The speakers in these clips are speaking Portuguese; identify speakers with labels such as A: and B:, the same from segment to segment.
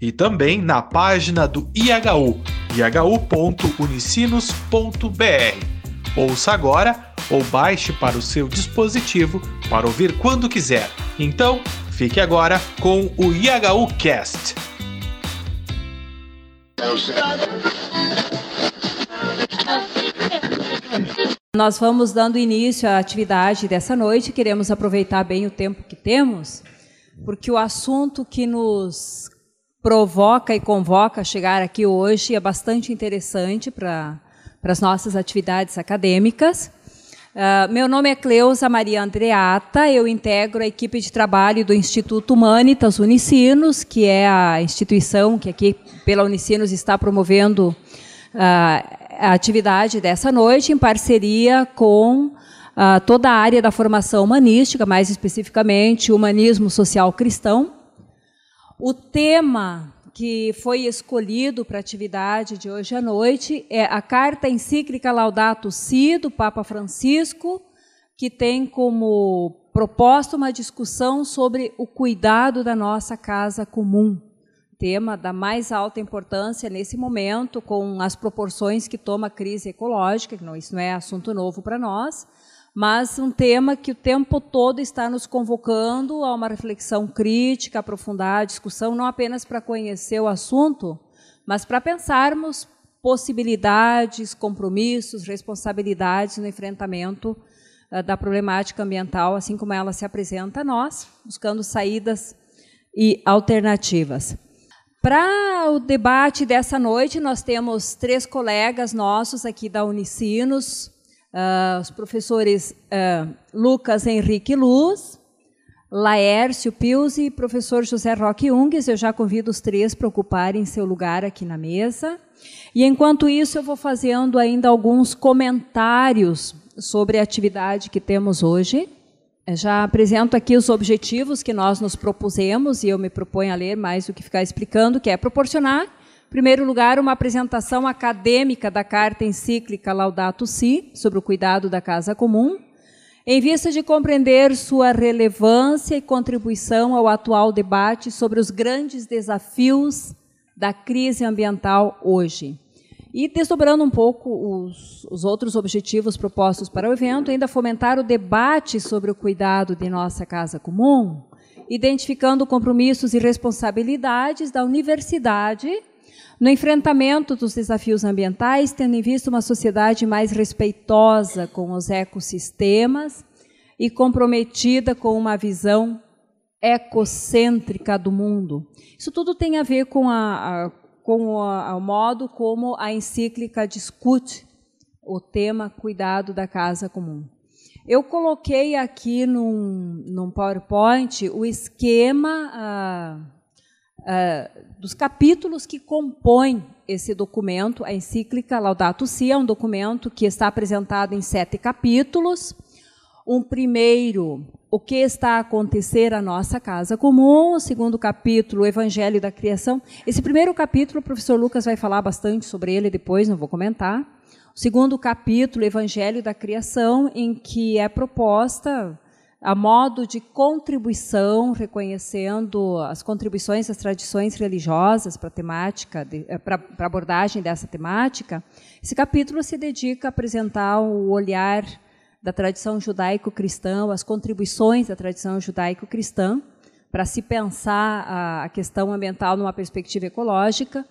A: e também na página do IHU, ihu.unicinos.br. Ouça agora ou baixe para o seu dispositivo para ouvir quando quiser. Então, fique agora com o IHU Cast.
B: Nós vamos dando início à atividade dessa noite, queremos aproveitar bem o tempo que temos, porque o assunto que nos provoca e convoca a chegar aqui hoje é bastante interessante para as nossas atividades acadêmicas. Uh, meu nome é Cleusa Maria Andreata, eu integro a equipe de trabalho do Instituto Humanitas Unicinos, que é a instituição que aqui pela Unicinos está promovendo uh, a atividade dessa noite, em parceria com uh, toda a área da formação humanística, mais especificamente humanismo social cristão. O tema que foi escolhido para a atividade de hoje à noite é a carta encíclica Laudato Si do Papa Francisco, que tem como proposta uma discussão sobre o cuidado da nossa casa comum. Tema da mais alta importância nesse momento, com as proporções que toma a crise ecológica, que não, isso não é assunto novo para nós, mas um tema que o tempo todo está nos convocando a uma reflexão crítica, aprofundar a discussão, não apenas para conhecer o assunto, mas para pensarmos possibilidades, compromissos, responsabilidades no enfrentamento uh, da problemática ambiental, assim como ela se apresenta a nós, buscando saídas e alternativas. Para o debate dessa noite, nós temos três colegas nossos aqui da Unicinos, uh, os professores uh, Lucas Henrique Luz, Laércio Pius e professor José Roque Ungues. Eu já convido os três para ocuparem seu lugar aqui na mesa. E enquanto isso, eu vou fazendo ainda alguns comentários sobre a atividade que temos hoje. Já apresento aqui os objetivos que nós nos propusemos, e eu me proponho a ler mais do que ficar explicando, que é proporcionar primeiro lugar, uma apresentação acadêmica da carta encíclica Laudato Si, sobre o cuidado da casa comum, em vista de compreender sua relevância e contribuição ao atual debate sobre os grandes desafios da crise ambiental hoje. E desdobrando um pouco os, os, outros objetivos propostos para o evento, ainda fomentar o debate sobre o cuidado de nossa casa comum, identificando compromissos e responsabilidades da universidade no enfrentamento dos desafios ambientais, tendo em vista uma sociedade mais respeitosa com os ecossistemas e comprometida com uma visão ecocêntrica do mundo. Isso tudo tem a ver com, a, a com a, o modo como a encíclica discute o tema cuidado da casa comum. Eu coloquei aqui num, num PowerPoint o esquema. Ah, uh, dos capítulos que compõem esse documento, a encíclica Laudato Si, é um documento que está apresentado em sete capítulos. Um primeiro, o que está a acontecer à nossa casa comum. O segundo capítulo, o Evangelho da Criação. Esse primeiro capítulo, o professor Lucas vai falar bastante sobre ele depois, não vou comentar. O segundo capítulo, Evangelho da Criação, em que é proposta a modo de contribuição, reconhecendo as contribuições das tradições religiosas para a temática, eh, para a abordagem dessa temática, esse capítulo se dedica a apresentar o olhar da tradição judaico-cristã, as contribuições da tradição judaico-cristã, para se pensar a questão ambiental numa perspectiva ecológica.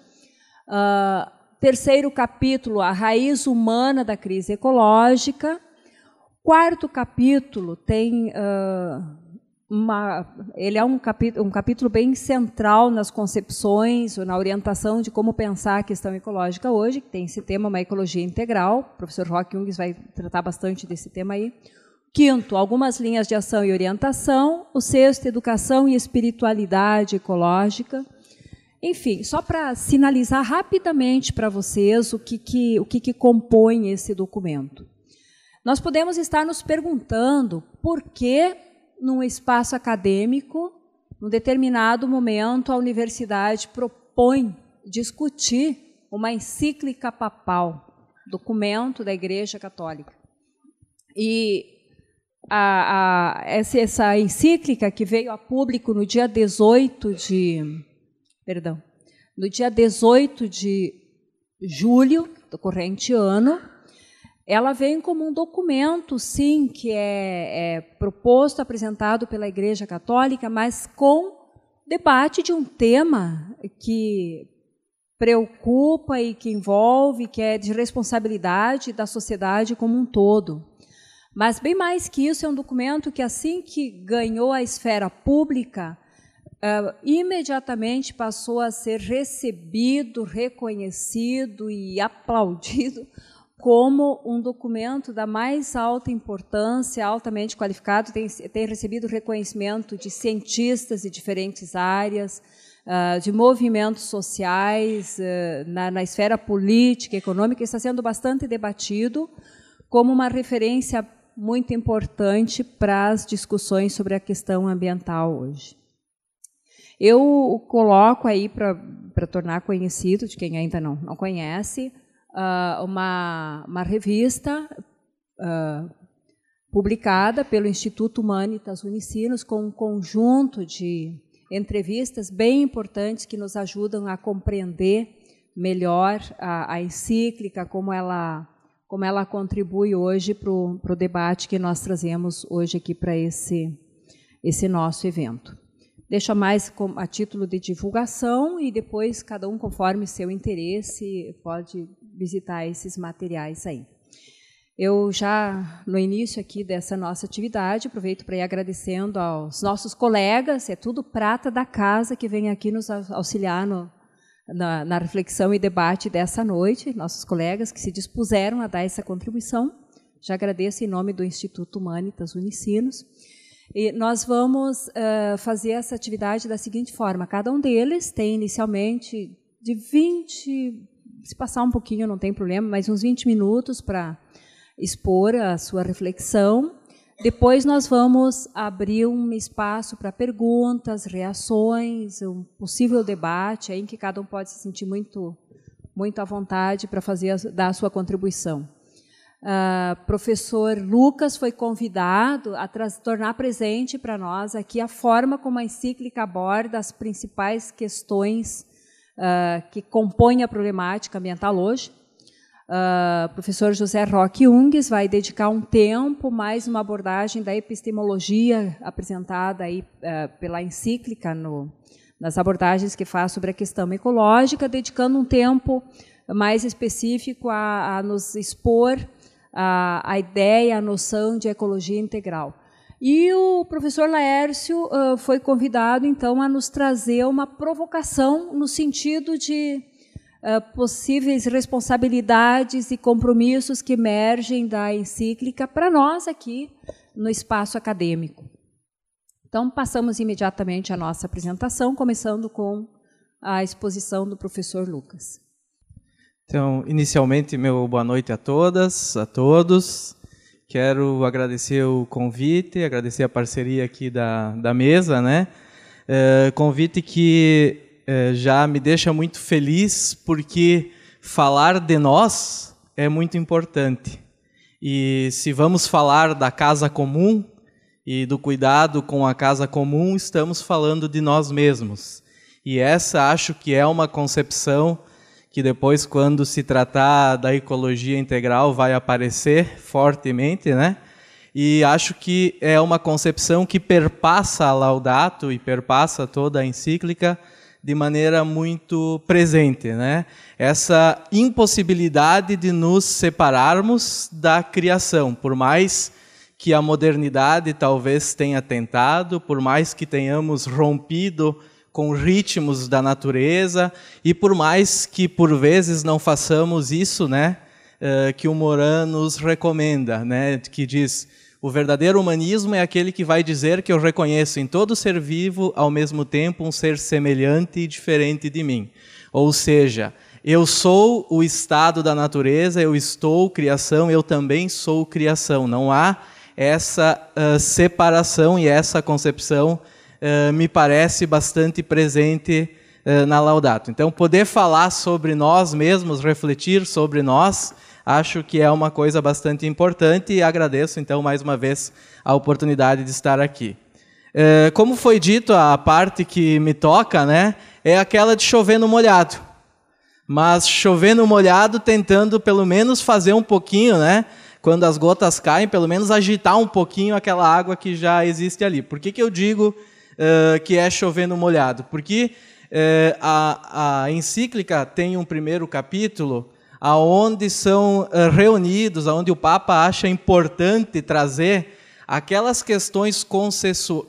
B: Uh, terceiro capítulo, a raiz humana da crise ecológica quarto capítulo tem uh, uma, ele é um capítulo, um capítulo bem central nas concepções, ou na orientação de como pensar a questão ecológica hoje, que tem esse tema, uma ecologia integral. O professor Roque Jungs vai tratar bastante desse tema aí. Quinto, algumas linhas de ação e orientação. O sexto, educação e espiritualidade ecológica. Enfim, só para sinalizar rapidamente para vocês o que, que, o que, que compõe esse documento. Nós podemos estar nos perguntando por que, num espaço acadêmico, num determinado momento, a universidade propõe discutir uma encíclica papal, documento da Igreja Católica. E a, a, essa, essa encíclica que veio a público no dia 18 de. Perdão. No dia 18 de julho do corrente ano, ela vem como um documento, sim, que é, é proposto, apresentado pela Igreja Católica, mas com debate de um tema que preocupa e que envolve, que é de responsabilidade da sociedade como um todo. Mas, bem mais que isso, é um documento que, assim que ganhou a esfera pública, uh, imediatamente passou a ser recebido, reconhecido e aplaudido como um documento da mais alta importância, altamente qualificado, tem, tem recebido reconhecimento de cientistas de diferentes áreas, uh, de movimentos sociais, uh, na, na esfera política, econômica, está sendo bastante debatido como uma referência muito importante para as discussões sobre a questão ambiental hoje. Eu coloco aí para tornar conhecido, de quem ainda não, não conhece, uh, uma, uma revista uh, publicada pelo Instituto Humanitas Unicinos com um conjunto de entrevistas bem importantes que nos ajudam a compreender melhor a, a encíclica, como ela, como ela contribui hoje para o debate que nós trazemos hoje aqui para esse, esse nosso evento. Deixa mais a título de divulgação e depois cada um, conforme seu interesse, pode visitar esses materiais aí. Eu já, no início aqui dessa nossa atividade, aproveito para ir agradecendo aos nossos colegas, é tudo prata da casa que vem aqui nos auxiliar no, na, na, reflexão e debate dessa noite, nossos colegas que se dispuseram a dar essa contribuição. Já agradeço em nome do Instituto Humanitas Unicinos. E nós vamos uh, fazer essa atividade da seguinte forma: cada um deles tem inicialmente de 20 se passar um pouquinho não tem problema, mas uns 20 minutos para expor a sua reflexão. Depois nós vamos abrir um espaço para perguntas, reações, um possível debate, em que cada um pode se sentir muito, muito à vontade para fazer dar a sua contribuição. Uh, professor Lucas foi convidado a tornar presente para nós aqui a forma como a encíclica aborda as principais questões uh, que compõe a problemática ambiental hoje. Uh, o professor José Roque Ungues vai dedicar um tempo mais uma abordagem da epistemologia apresentada aí uh, pela encíclica no, nas abordagens que faz sobre a questão ecológica, dedicando um tempo mais específico a, a nos expor a, a ideia, a noção de ecologia integral. E o professor Laércio uh, foi convidado, então, a nos trazer uma provocação no sentido de uh, possíveis responsabilidades e compromissos que emergem da encíclica para nós aqui no espaço acadêmico. Então, passamos imediatamente a nossa apresentação, começando com a exposição do professor Lucas.
C: Então, inicialmente, meu boa noite a todas, a todos. Quero agradecer o convite, agradecer a parceria aqui da, da mesa, né? É, convite que é, já me deixa muito feliz, porque falar de nós é muito importante. E se vamos falar da casa comum e do cuidado com a casa comum, estamos falando de nós mesmos. E essa acho que é uma concepção que depois, quando se tratar da ecologia integral, vai aparecer fortemente, né? E acho que é uma concepção que perpassa a Laudato e perpassa toda a encíclica de maneira muito presente, né? Essa impossibilidade de nos separarmos da criação, por mais que a modernidade talvez tenha tentado, por mais que tenhamos rompido com ritmos da natureza e por mais que por vezes não façamos isso, né, uh, que o Moran nos recomenda, né, que diz o verdadeiro humanismo é aquele que vai dizer que eu reconheço em todo ser vivo, ao mesmo tempo, um ser semelhante e diferente de mim. Ou seja, eu sou o estado da natureza, eu estou criação, eu também sou criação. Não há essa uh, separação e essa concepção uh, me parece bastante presente uh, na Laudato. Então, poder falar sobre nós mesmos, refletir sobre nós, acho que é uma coisa bastante importante e agradeço, então, mais uma vez, a oportunidade de estar aqui. Como foi dito, a parte que me toca né, é aquela de chover no molhado mas chovendo molhado, tentando pelo menos fazer um pouquinho, né? Quando as gotas caem, pelo menos agitar um pouquinho aquela água que já existe ali. Por que, que eu digo uh, que é chovendo molhado? Porque uh, a, a encíclica tem um primeiro capítulo aonde são uh, reunidos, aonde o Papa acha importante trazer aquelas questões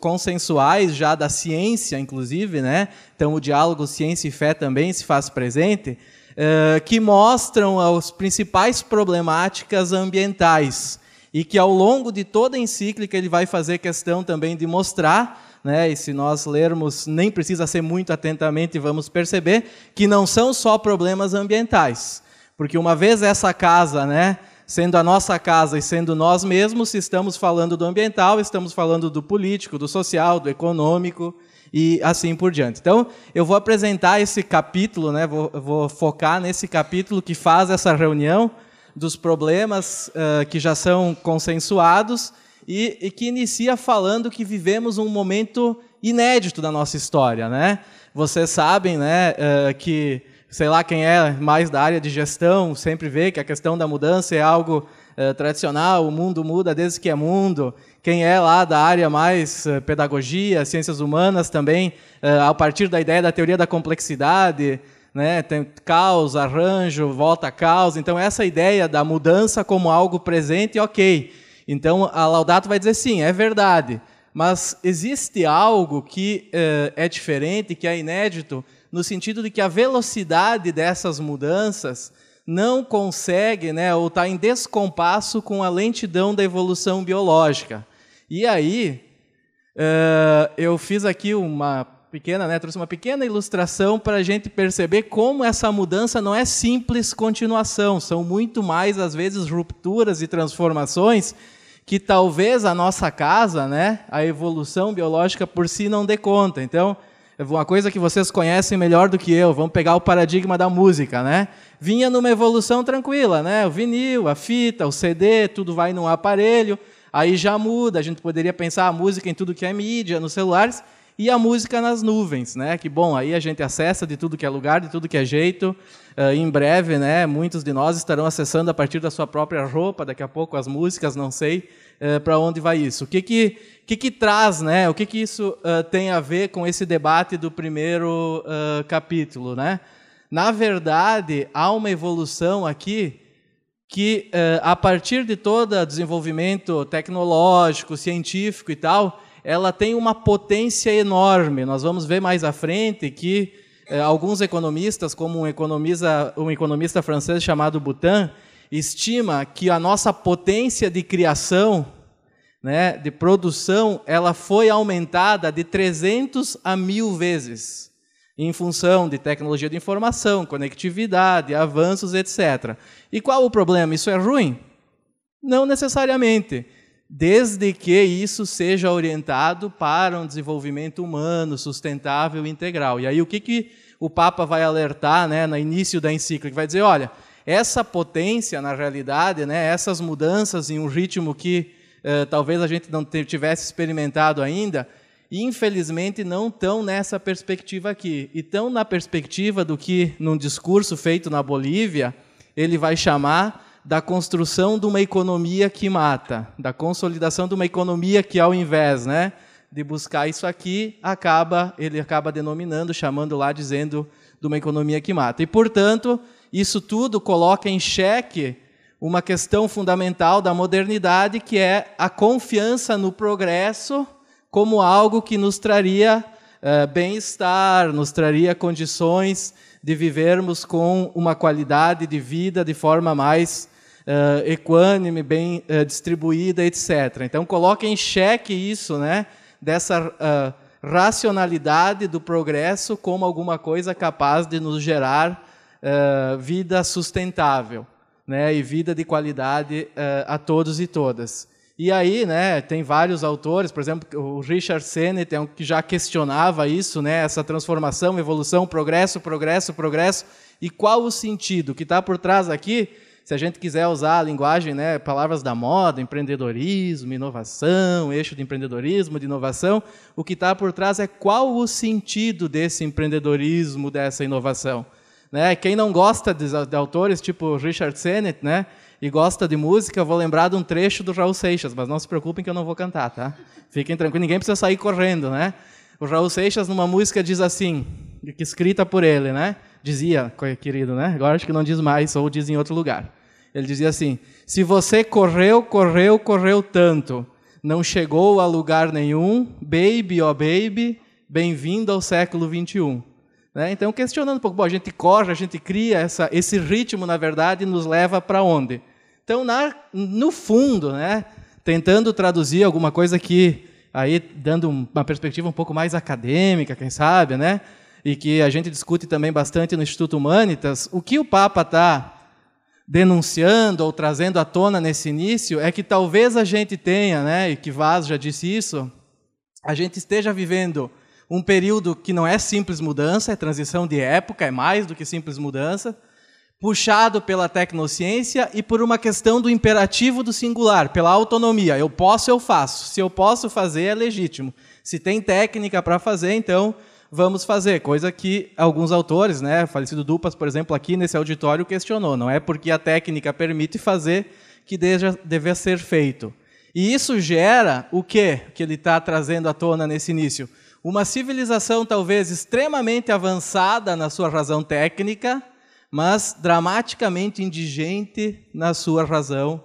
C: consensuais já da ciência, inclusive, né? Então o diálogo ciência e fé também se faz presente, que mostram as principais problemáticas ambientais e que ao longo de toda a encíclica ele vai fazer questão também de mostrar né, e se nós lermos, nem precisa ser muito atentamente, vamos perceber que não são só problemas ambientais. Porque uma vez essa casa, né, sendo a nossa casa e sendo nós mesmos, estamos falando do ambiental, estamos falando do político, do social, do econômico e assim por diante. Então, eu vou apresentar esse capítulo, né, vou, vou focar nesse capítulo que faz essa reunião dos problemas uh, que já são consensuados e, e, que inicia falando que vivemos um momento inédito da nossa história. Né? Vocês sabem né, uh, que sei lá quem é mais da área de gestão, sempre vê que a questão da mudança é algo uh, tradicional, o mundo muda desde que é mundo. Quem é lá da área mais uh, pedagogia, ciências humanas também, a partir da ideia da teoria da complexidade, né, tem caos, arranjo, volta a caos. Então, essa ideia da mudança como algo presente, ok. Então, a Laudato vai dizer sim, é verdade. Mas existe algo que é diferente, que é inédito, no sentido de que a velocidade dessas mudanças não consegue, né, ou está em descompasso com a lentidão da evolução biológica. E aí, uh, eu fiz aqui uma pequena, né, trouxe uma pequena ilustração para a gente perceber como essa mudança não é simples continuação, são muito mais, às vezes, rupturas e transformações que talvez a nossa casa, né, a evolução biológica por si não dê conta. Então, uma coisa que vocês conhecem melhor do que eu, vamos pegar o paradigma da música, né? Vinha numa evolução tranquila, né? O vinil, a fita, o CD, tudo vai num aparelho, aí já muda, a gente poderia pensar a música em tudo que é mídia, nos celulares, e a música nas nuvens, né? Que bom, aí a gente acessa de tudo que é lugar, de tudo que é jeito. Uh, em breve, né? Muitos de nós estarão acessando a partir da sua própria roupa, daqui a pouco as músicas, não sei uh, para onde vai isso. O que que, que, que traz, né? O que que isso uh, tem a ver com esse debate do primeiro capítulo, né? Na verdade, há uma evolução aqui que, a partir de todo desenvolvimento tecnológico, científico e tal, ela tem uma potência enorme. Nós vamos ver mais à frente que eh, alguns economistas, como um economista, um economista francês chamado Boutin, estima que a nossa potência de criação, né, de produção, ela foi aumentada de 300 a mil vezes, em função de tecnologia de informação, conectividade, avanços, etc. E qual o problema? Isso é ruim? Não necessariamente desde que isso seja orientado para um desenvolvimento humano, sustentável e integral. E aí o que, que o Papa vai alertar né, no início da encíclica? Vai dizer, olha, essa potência, na realidade, né, essas mudanças em um ritmo que eh, talvez a gente não tivesse experimentado ainda, infelizmente não estão nessa perspectiva aqui. E estão na perspectiva do que, num discurso feito na Bolívia, ele vai chamar da construção de uma economia que mata, da consolidação de uma economia que, ao invés né, de buscar isso aqui, acaba ele acaba denominando, chamando lá, dizendo de uma economia que mata. E, portanto, isso tudo coloca em xeque uma questão fundamental da modernidade, que é a confiança no progresso como algo que nos traria uh, bem-estar, nos traria condições de vivermos com uma qualidade de vida de forma mais uh, equânime, bem uh, distribuída, etc. Então, coloque em xeque isso, né, dessa uh, racionalidade do progresso como alguma coisa capaz de nos gerar vida sustentável né, e vida de qualidade a todos e todas. E aí, né, tem vários autores, por exemplo, o Richard Sennett é um que já questionava isso, né, essa transformação, evolução, progresso, progresso, progresso. E qual o sentido que está por trás aqui? Se a gente quiser usar a linguagem, né, palavras da moda, empreendedorismo, inovação, eixo de empreendedorismo, de inovação, o que está por trás é qual o sentido desse empreendedorismo, dessa inovação. Né? Quem não gosta de, de autores tipo Richard Sennett, né, e gosta de música, vou lembrar de um trecho do Raul Seixas, mas não se preocupem que eu não vou cantar, tá? Fiquem tranquilos, ninguém precisa sair correndo, né? O Raul Seixas, numa música, diz assim, escrita por ele, né? Dizia, querido, né? Agora acho que não diz mais, ou diz em outro lugar. Ele dizia assim: Se você correu, correu, correu tanto, não chegou a lugar nenhum, baby, oh baby, bem-vindo ao século 21. Né? Então, questionando um pouco, bom, a gente corre, a gente cria, essa, esse ritmo, na verdade, nos leva para onde? Então, na, no fundo, né, tentando traduzir alguma coisa que, aí dando uma perspectiva um pouco mais acadêmica, quem sabe, né, e que a gente discute também bastante no Instituto Humanitas, o que o Papa está denunciando ou trazendo à tona nesse início é que talvez a gente tenha, né, e que Vaz já disse isso, a gente esteja vivendo um período que não é simples mudança, é transição de época, é mais do que simples mudança, puxado pela tecnociência e por uma questão do imperativo do singular, pela autonomia. Eu posso, eu faço. Se eu posso fazer, é legítimo. Se tem técnica para fazer, então vamos fazer. Coisa que alguns autores, né, falecido Dupas, por exemplo, aqui nesse auditório questionou. Não é porque a técnica permite fazer que deve ser feito. E isso gera o quê que ele está trazendo à tona nesse início? Uma civilização talvez extremamente avançada na sua razão técnica, mas dramaticamente indigente na sua razão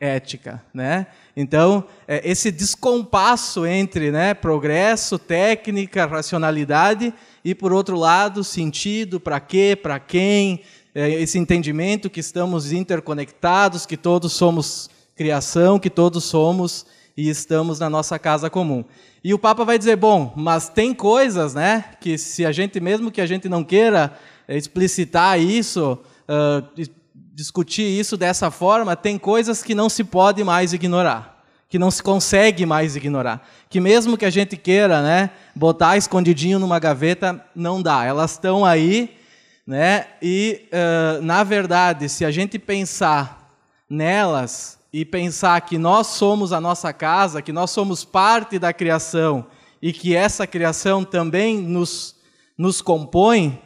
C: ética, né? Então é, esse descompasso entre né, progresso, técnica, racionalidade e por outro lado sentido, para quê, para quem, é, esse entendimento que estamos interconectados, que todos somos criação, que todos somos e estamos na nossa casa comum. E o Papa vai dizer, bom, mas tem coisas, né, que se a gente mesmo que a gente não queira explicitar isso, uh, discutir isso dessa forma, tem coisas que não se pode mais ignorar, que não se consegue mais ignorar, que mesmo que a gente queira, né, botar escondidinho numa gaveta, não dá. Elas estão aí, né? E uh, na verdade, se a gente pensar nelas e pensar que nós somos a nossa casa, que nós somos parte da criação e que essa criação também nos nos compõe,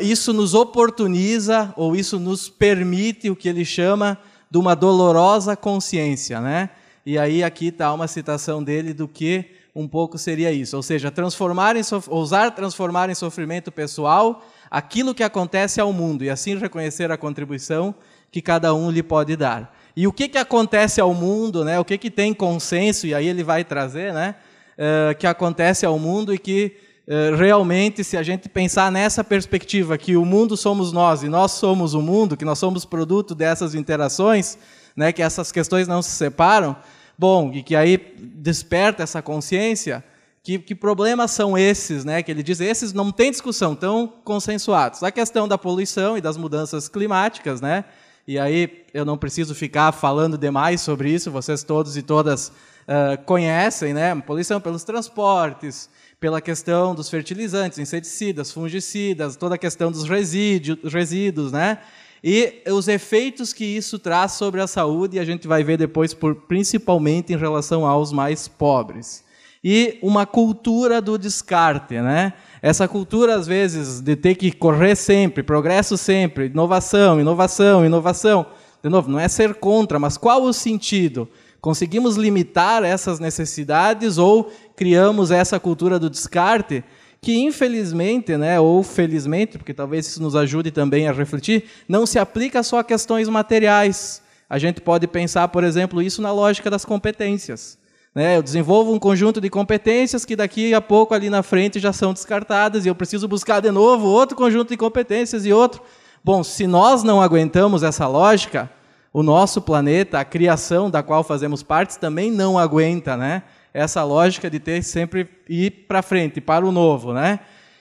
C: isso nos oportuniza, ou isso nos permite o que ele chama de uma dolorosa consciência. Né? E aí aqui está uma citação dele do que um pouco seria isso. Ou seja, transformar em ousar transformar em sofrimento pessoal aquilo que acontece ao mundo, e assim reconhecer a contribuição que cada um lhe pode dar. E o que, que acontece ao mundo, né? o que, que tem consenso, e aí ele vai trazer, né? Uh, que acontece ao mundo e que eh, realmente, se a gente pensar nessa perspectiva, que o mundo somos nós e nós somos o mundo, que nós somos produto dessas interações, né, que essas questões não se separam, bom, e que aí desperta essa consciência, que, que problemas são esses, né, que ele diz, esses não tem discussão, estão consensuados. A questão da poluição e das mudanças climáticas, né, e aí eu não preciso ficar falando demais sobre isso, vocês todos e todas uh, conhecem, né, poluição pelos transportes, pela questão dos fertilizantes, inseticidas, fungicidas, toda a questão dos resíduos, resíduos, né? E os efeitos que isso traz sobre a saúde, e a gente vai ver depois, por, principalmente em relação aos mais pobres. E uma cultura do descarte, né? Essa cultura, às vezes, de ter que correr sempre, progresso sempre, inovação, inovação, inovação. De novo, não é ser contra, mas qual o sentido? Conseguimos limitar essas necessidades ou criamos essa cultura do descarte que infelizmente, né, ou felizmente, porque talvez isso nos ajude também a refletir, não se aplica só a questões materiais. A gente pode pensar, por exemplo, isso na lógica das competências. Né? Eu desenvolvo um conjunto de competências que daqui a pouco ali na frente já são descartadas e eu preciso buscar de novo outro conjunto de competências e outro. Bom, se nós não aguentamos essa lógica, O nosso planeta, a criação da qual fazemos parte, também não aguenta, né? Essa lógica de ter sempre ir para frente, para o novo, né?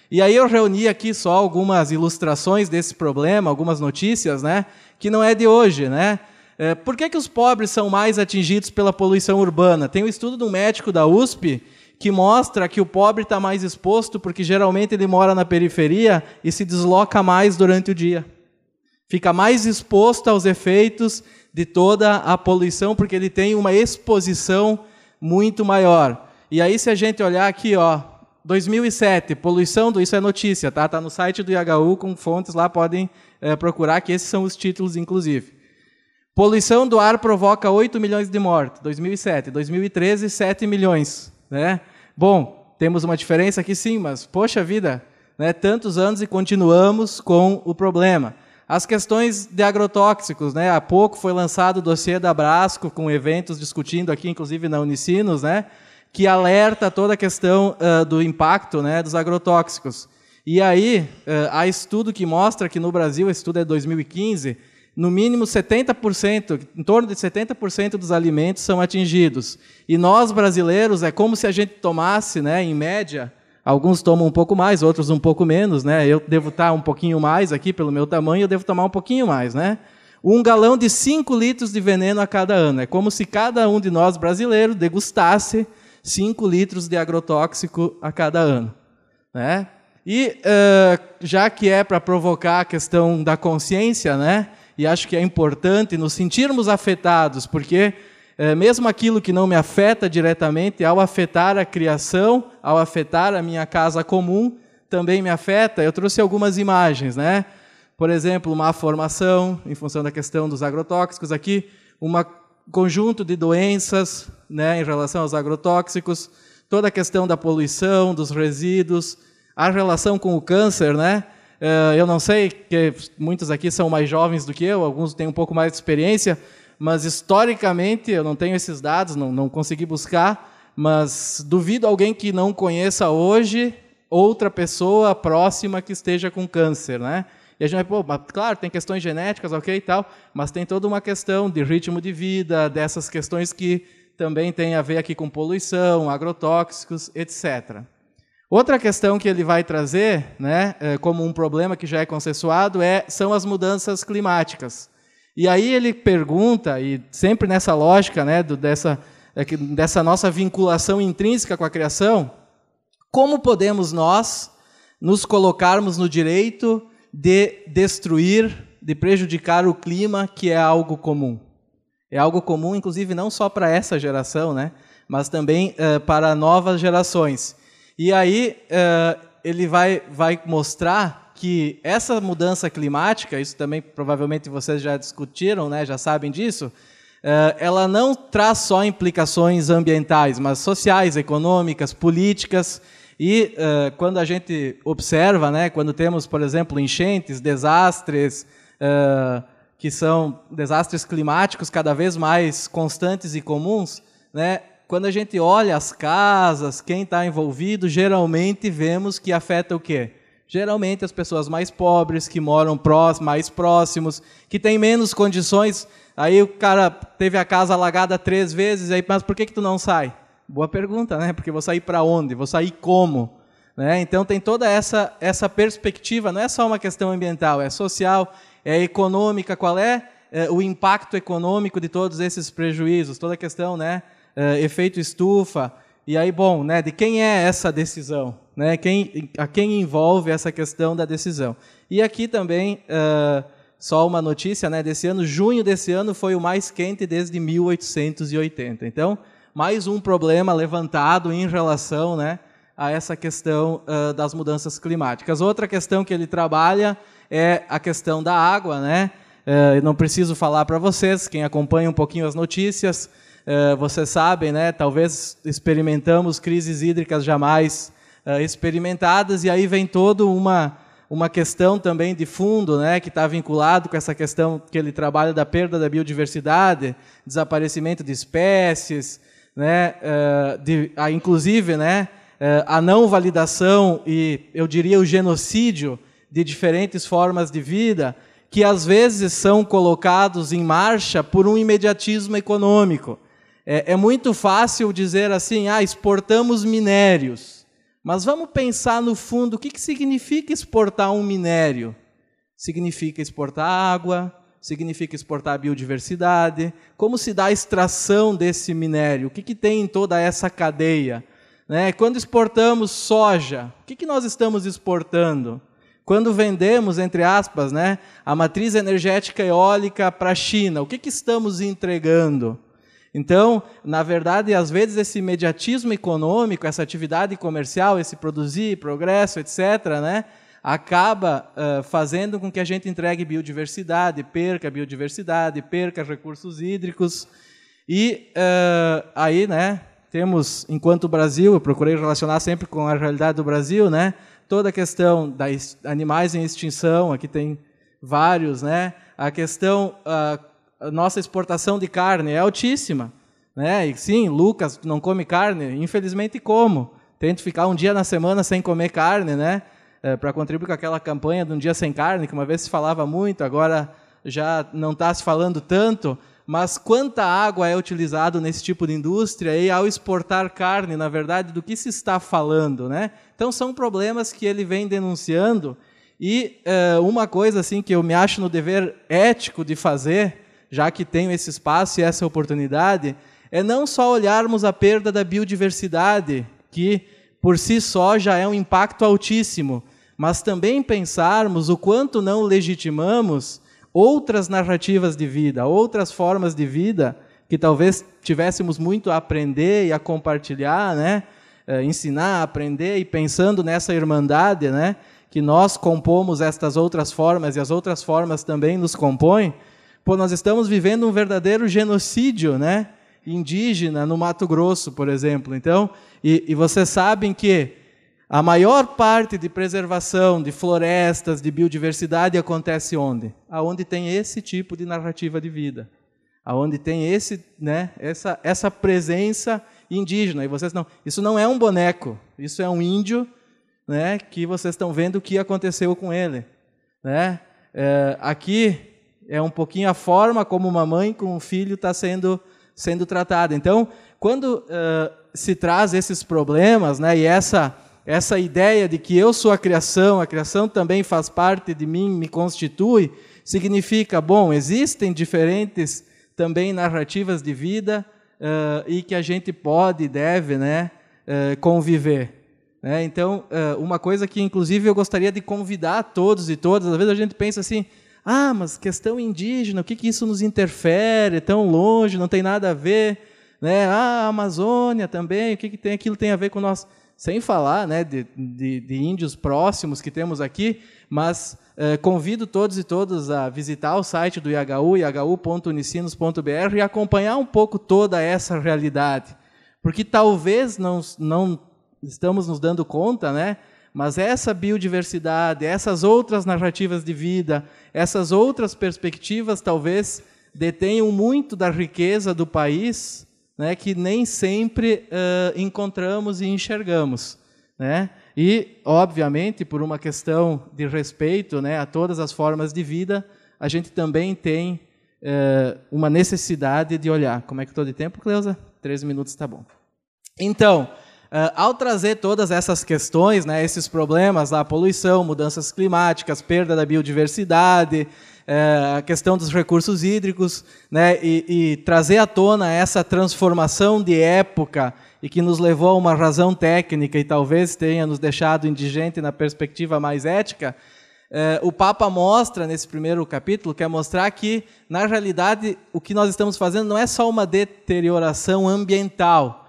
C: E aí eu reuni aqui só algumas ilustrações desse problema, algumas notícias, né? Que não é de hoje, né? É, por que, que os pobres são mais atingidos pela poluição urbana? Tem um estudo de um médico da USP que mostra que o pobre está mais exposto porque geralmente ele mora na periferia e se desloca mais durante o dia. Fica mais exposto aos efeitos de toda a poluição porque ele tem uma exposição muito maior. E aí se a gente olhar aqui, ó, 2007, poluição, do, isso é notícia, tá? Tá no site do IHU com fontes lá, podem é, procurar que esses são os títulos inclusive. Poluição do ar provoca 8 milhões de mortes, 2007. 2013, 7 milhões, né? Bom, temos uma diferença aqui sim, mas poxa vida, né, tantos anos e continuamos com o problema. As questões de agrotóxicos, né? Há pouco foi lançado o dossiê da Brasco com eventos discutindo aqui, inclusive na Unicinos, né? Que alerta toda a questão uh, do impacto, né, dos agrotóxicos. E aí uh, há estudo que mostra que no Brasil, esse estudo é 2015, no mínimo 70%, em torno de 70% dos alimentos são atingidos. E nós brasileiros é como se a gente tomasse, né, em média, alguns tomam um pouco mais, outros um pouco menos, né? Eu devo estar um pouquinho mais aqui pelo meu tamanho, eu devo tomar um pouquinho mais, né? Um galão de 5 litros de veneno a cada ano. É como se cada um de nós brasileiros degustasse 5 litros de agrotóxico a cada ano, né? E uh, já que é para provocar a questão da consciência, né? e acho que é importante nos sentirmos afetados, porque é, mesmo aquilo que não me afeta diretamente, ao afetar a criação, ao afetar a minha casa comum, também me afeta. Eu trouxe algumas imagens, né? Por exemplo, uma formação em função da questão dos agrotóxicos aqui, um conjunto de doenças, né, em relação aos agrotóxicos, toda a questão da poluição, dos resíduos, a relação com o câncer, né? Eh, eu não sei, que muitos aqui são mais jovens do que eu, alguns têm um pouco mais de experiência, mas historicamente, eu não tenho esses dados, não, não consegui buscar, mas duvido alguém que não conheça hoje outra pessoa próxima que esteja com câncer, né? E a gente vai, pô, claro, tem questões genéticas, ok e tal, mas tem toda uma questão de ritmo de vida, dessas questões que também tem a ver aqui com poluição, agrotóxicos, etc. Outra questão que ele vai trazer, né, é, como um problema que já é consensuado, é, são as mudanças climáticas. E aí ele pergunta, e sempre nessa lógica né, do, dessa, é dessa nossa vinculação intrínseca com a criação, como podemos nós nos colocarmos no direito de destruir, de prejudicar o clima, que é algo comum? É algo comum, inclusive, não só para essa geração, né, mas também uh, para novas gerações. E aí uh, ele vai, vai mostrar que essa mudança climática, isso também provavelmente vocês já discutiram, né, já sabem disso, uh, ela não traz só implicações ambientais, mas sociais, econômicas, políticas. E uh, quando a gente observa, né, quando temos, por exemplo, enchentes, desastres, que são desastres climáticos cada vez mais constantes e comuns, né, quando a gente olha as casas, quem está envolvido, geralmente vemos que afeta o quê? Geralmente as pessoas mais pobres, que moram mais próximos, que têm menos condições. Aí o cara teve a casa alagada três vezes, aí, mas por que, que tu não sai? Boa pergunta, né? Porque vou sair para onde? Vou sair como? Né? Então tem toda essa, essa perspectiva, não é só uma questão ambiental, é social, é econômica, qual é, é o impacto econômico de todos esses prejuízos, toda a questão né, uh, efeito estufa. E aí, bom, né, de quem é essa decisão? Né, quem, a quem envolve essa questão da decisão? E aqui também, uh, só uma notícia né, desse ano, junho desse ano foi o mais quente desde 1880. Então, mais um problema levantado em relação né, a essa questão uh, das mudanças climáticas. Outra questão que ele trabalha é a questão da água. Né? Uh, não preciso falar para vocês, quem acompanha um pouquinho as notícias, uh, vocês sabem, né? Talvez experimentamos crises hídricas jamais uh, experimentadas e aí vem toda uma uma questão também de fundo, né, que está vinculado com essa questão que ele trabalha da perda da biodiversidade, desaparecimento de espécies, né, uh, de, uh, inclusive, né, uh, a não validação e eu diria o genocídio de diferentes formas de vida que às vezes são colocados em marcha por um imediatismo econômico. É, é muito fácil dizer assim, ah, exportamos minérios. Mas vamos pensar no fundo, o que, que significa exportar um minério? Significa exportar água, significa exportar biodiversidade, como se dá a extração desse minério, o que, que tem em toda essa cadeia. Né? Quando exportamos soja, o que, que nós estamos exportando? Quando vendemos, entre aspas, né, a matriz energética eólica para a China, o que, que estamos entregando? Então, na verdade, às vezes esse imediatismo econômico, essa atividade comercial, esse produzir, progresso, etc., né, acaba uh, fazendo com que a gente entregue biodiversidade, perca biodiversidade, perca recursos hídricos. E uh, aí, né, temos, enquanto Brasil, eu procurei relacionar sempre com a realidade do Brasil, né, toda a questão das animais em extinção, aqui tem vários, né? A questão, a nossa exportação de carne é altíssima, né? E sim, Lucas não come carne, infelizmente como. Tento ficar um dia na semana sem comer carne, né? É, para contribuir com aquela campanha de um dia sem carne, que uma vez se falava muito, agora já não está se falando tanto, mas quanta água é utilizado nesse tipo de indústria e ao exportar carne, na verdade, do que se está falando, né? Então são problemas que ele vem denunciando e uh, uma coisa assim que eu me acho no dever ético de fazer, já que tenho esse espaço e essa oportunidade, é não só olharmos a perda da biodiversidade, que por si só já é um impacto altíssimo, mas também pensarmos o quanto não legitimamos outras narrativas de vida, outras formas de vida que talvez tivéssemos muito a aprender e a compartilhar, né? É, ensinar, aprender e pensando nessa irmandade, né? Que nós compomos estas outras formas e as outras formas também nos compõem. Pô, nós estamos vivendo um verdadeiro genocídio, né? Indígena no Mato Grosso, por exemplo. Então, e, e vocês sabem que a maior parte de preservação de florestas, de biodiversidade acontece onde? Aonde tem esse tipo de narrativa de vida. Aonde tem esse, né, essa, essa presença indígena. E vocês não, isso não é um boneco, isso é um índio, né, que vocês estão vendo o que aconteceu com ele, né? É, aqui é um pouquinho a forma como uma mãe com um filho está sendo sendo tratada. Então, quando uh, se traz esses problemas, né, e essa essa ideia de que eu sou a criação, a criação também faz parte de mim, me constitui, significa, bom, existem diferentes também narrativas de vida uh, e que a gente pode e deve né, uh, conviver. Né? Então, uma coisa que, inclusive, eu gostaria de convidar todos e todas, às vezes a gente pensa assim, ah, mas questão indígena, o que, que isso nos interfere? É tão longe, não tem nada a ver. Né? Ah, a Amazônia também, o que, que tem aquilo tem a ver com nós? sem falar né, de, de, de, índios próximos que temos aqui, mas eh, convido todos e todas a visitar o site do IHU, ihu.unicinos.br, e acompanhar um pouco toda essa realidade. Porque talvez não, não estamos nos dando conta, né? Mas essa biodiversidade, essas outras narrativas de vida, essas outras perspectivas, talvez detenham muito da riqueza do país né, que nem sempre uh, encontramos e enxergamos. Né? E, obviamente, por uma questão de respeito né, a todas as formas de vida, a gente também tem uma necessidade de olhar. Como é que estou de tempo, Cleusa? 13 minutos está bom. Então, ao trazer todas essas questões, né, esses problemas, a poluição, mudanças climáticas, perda da biodiversidade, é, a questão dos recursos hídricos, né, e, e, trazer à tona essa transformação de época e que nos levou a uma razão técnica e talvez tenha nos deixado indigente na perspectiva mais ética, é, o Papa mostra nesse primeiro capítulo, quer mostrar que, na realidade, o que nós estamos fazendo não é só uma deterioração ambiental.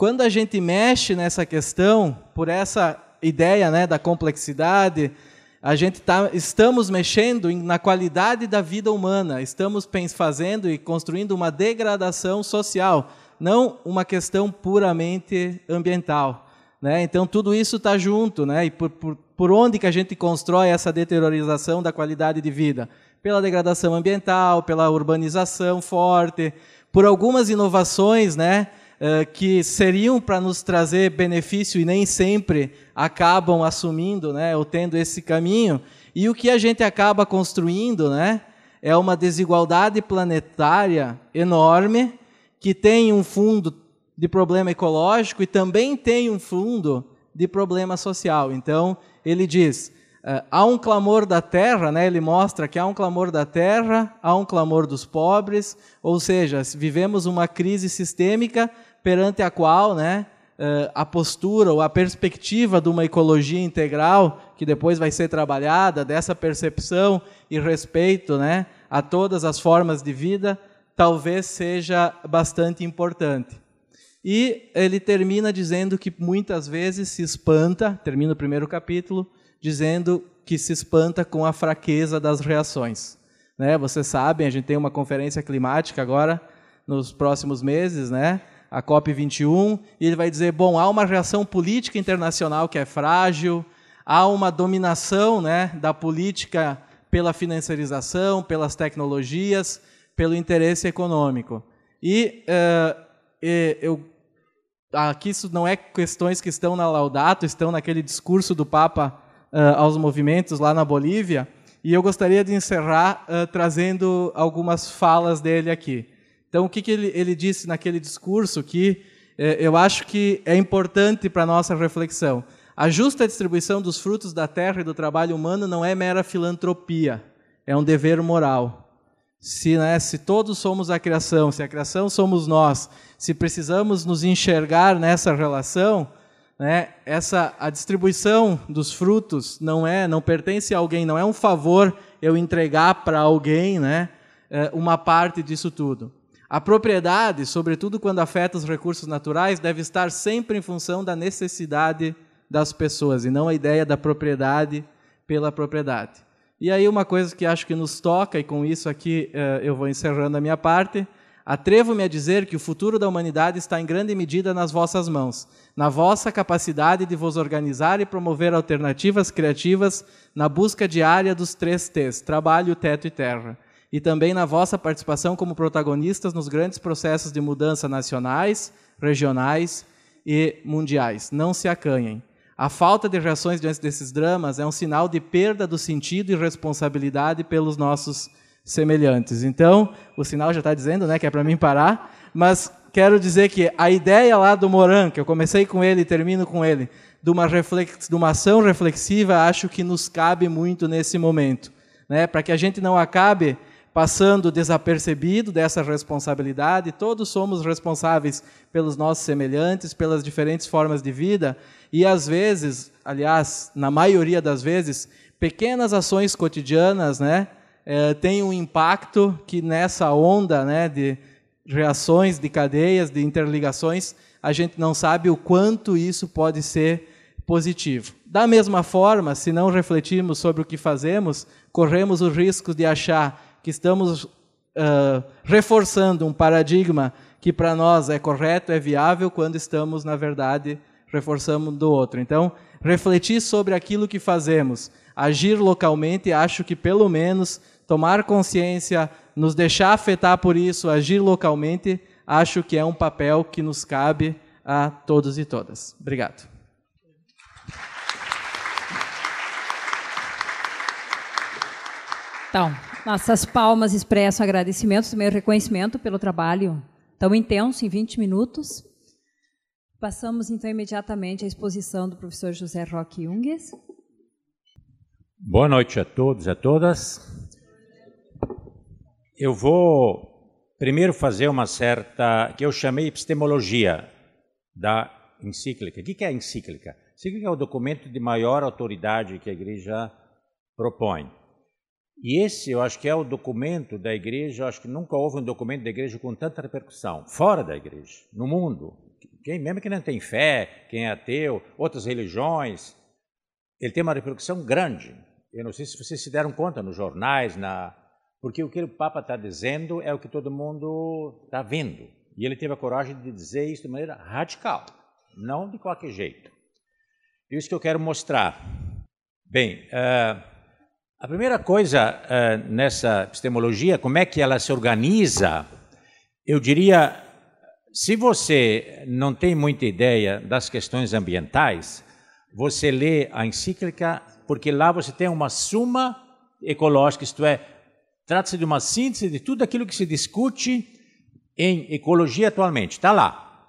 C: Quando a gente mexe nessa questão, por essa ideia né, da complexidade, a gente tá, estamos mexendo na qualidade da vida humana, estamos fazendo e construindo uma degradação social, não uma questão puramente ambiental. Né? Então, tudo isso está junto. Né? E por, por, por onde que a gente constrói essa deteriorização da qualidade de vida? Pela degradação ambiental, pela urbanização forte, por algumas inovações né, eh, que seriam para nos trazer benefício e nem sempre acabam assumindo, né, ou tendo esse caminho. E o que a gente acaba construindo né, é uma desigualdade planetária enorme, que tem um fundo de problema ecológico e também tem um fundo de problema social. Então, ele diz: uh, há um clamor da terra, né? ele mostra que há um clamor da terra, há um clamor dos pobres, ou seja, vivemos uma crise sistêmica perante a qual né, uh, a postura ou a perspectiva de uma ecologia integral, que depois vai ser trabalhada, dessa percepção e respeito né, a todas as formas de vida, talvez seja bastante importante. E ele termina dizendo que muitas vezes se espanta, termina o primeiro capítulo, dizendo que se espanta com a fraqueza das reações. Né? Vocês sabem, a gente tem uma conferência climática agora, nos próximos meses, né? A COP21, e ele vai dizer: bom, há uma reação política internacional que é frágil, há uma dominação né, da política pela financiarização, pelas tecnologias, pelo interesse econômico. E uh, eu aqui isso não é questões que estão na Laudato, estão naquele discurso do Papa uh, aos movimentos lá na Bolívia, e eu gostaria de encerrar uh, trazendo algumas falas dele aqui. Então, o que, que ele, ele disse naquele discurso que uh, eu acho que é importante para a nossa reflexão. A justa distribuição dos frutos da terra e do trabalho humano não é mera filantropia, é um dever moral se, né, se todos somos a criação, se a criação somos nós, se precisamos nos enxergar nessa relação, né, essa a distribuição dos frutos não é, não pertence a alguém, não é um favor eu entregar para alguém, né, é, uma parte disso tudo. A propriedade, sobretudo quando afeta os recursos naturais, deve estar sempre em função da necessidade das pessoas e não a ideia da propriedade pela propriedade. E aí uma coisa que acho que nos toca, e com isso aqui uh, eu vou encerrando a minha parte, atrevo-me a dizer que o futuro da humanidade está em grande medida nas vossas mãos, na vossa capacidade de vos organizar e promover alternativas criativas na busca diária dos três T's, trabalho, teto e terra, e também na vossa participação como protagonistas nos grandes processos de mudança nacionais, regionais e mundiais. Não se acanhem. A falta de reações diante desses dramas é um sinal de perda do sentido e responsabilidade pelos nossos semelhantes. Então, o sinal já está dizendo né, que é para mim parar, mas quero dizer que a ideia lá do Moran, que eu comecei com ele e termino com ele, de uma, reflex, de uma ação reflexiva, acho que nos cabe muito nesse momento. Né, para que a gente não acabe passando desapercebido dessa responsabilidade, todos somos responsáveis pelos nossos semelhantes, pelas diferentes formas de vida, e às vezes, aliás, na maioria das vezes, pequenas ações cotidianas né, é, têm um impacto que nessa onda né, de reações, de cadeias, de interligações, a gente não sabe o quanto isso pode ser positivo. Da mesma forma, se não refletirmos sobre o que fazemos, corremos o risco de achar que estamos uh, reforçando um paradigma que para nós é correto, é viável, quando estamos, na verdade, reforçando do outro. Então, refletir sobre aquilo que fazemos, agir localmente, acho que pelo menos tomar consciência, nos deixar afetar por isso, agir localmente, acho que é um papel que nos cabe a todos e todas. Obrigado.
B: Então, nossas palmas expressam agradecimento, também reconhecimento pelo trabalho tão intenso em 20 minutos. Passamos então imediatamente à exposição do professor José Roque Junges.
D: Boa noite a todos e a todas. Eu vou primeiro fazer uma certa, que eu chamei epistemologia da encíclica. O que é a encíclica? A encíclica é o documento de maior autoridade que a igreja propõe. E esse, eu acho que é o documento da igreja, eu acho que nunca houve um documento da igreja com tanta repercussão, fora da igreja, no mundo. Quem, mesmo que não tem fé, quem é ateu, outras religiões, ele tem uma repercussão grande. Eu não sei se vocês se deram conta nos jornais, na... porque o que o Papa está dizendo é o que todo mundo está vendo. E ele teve a coragem de dizer isso de maneira radical, não de qualquer jeito. Isso que eu quero mostrar. Bem, uh, a primeira coisa uh, nessa epistemologia, como é que ela se organiza, eu diria, se você não tem muita ideia das questões ambientais, você lê a encíclica, porque lá você tem uma suma ecológica, isto é, trata-se de uma síntese de tudo aquilo que se discute em ecologia atualmente. Está lá.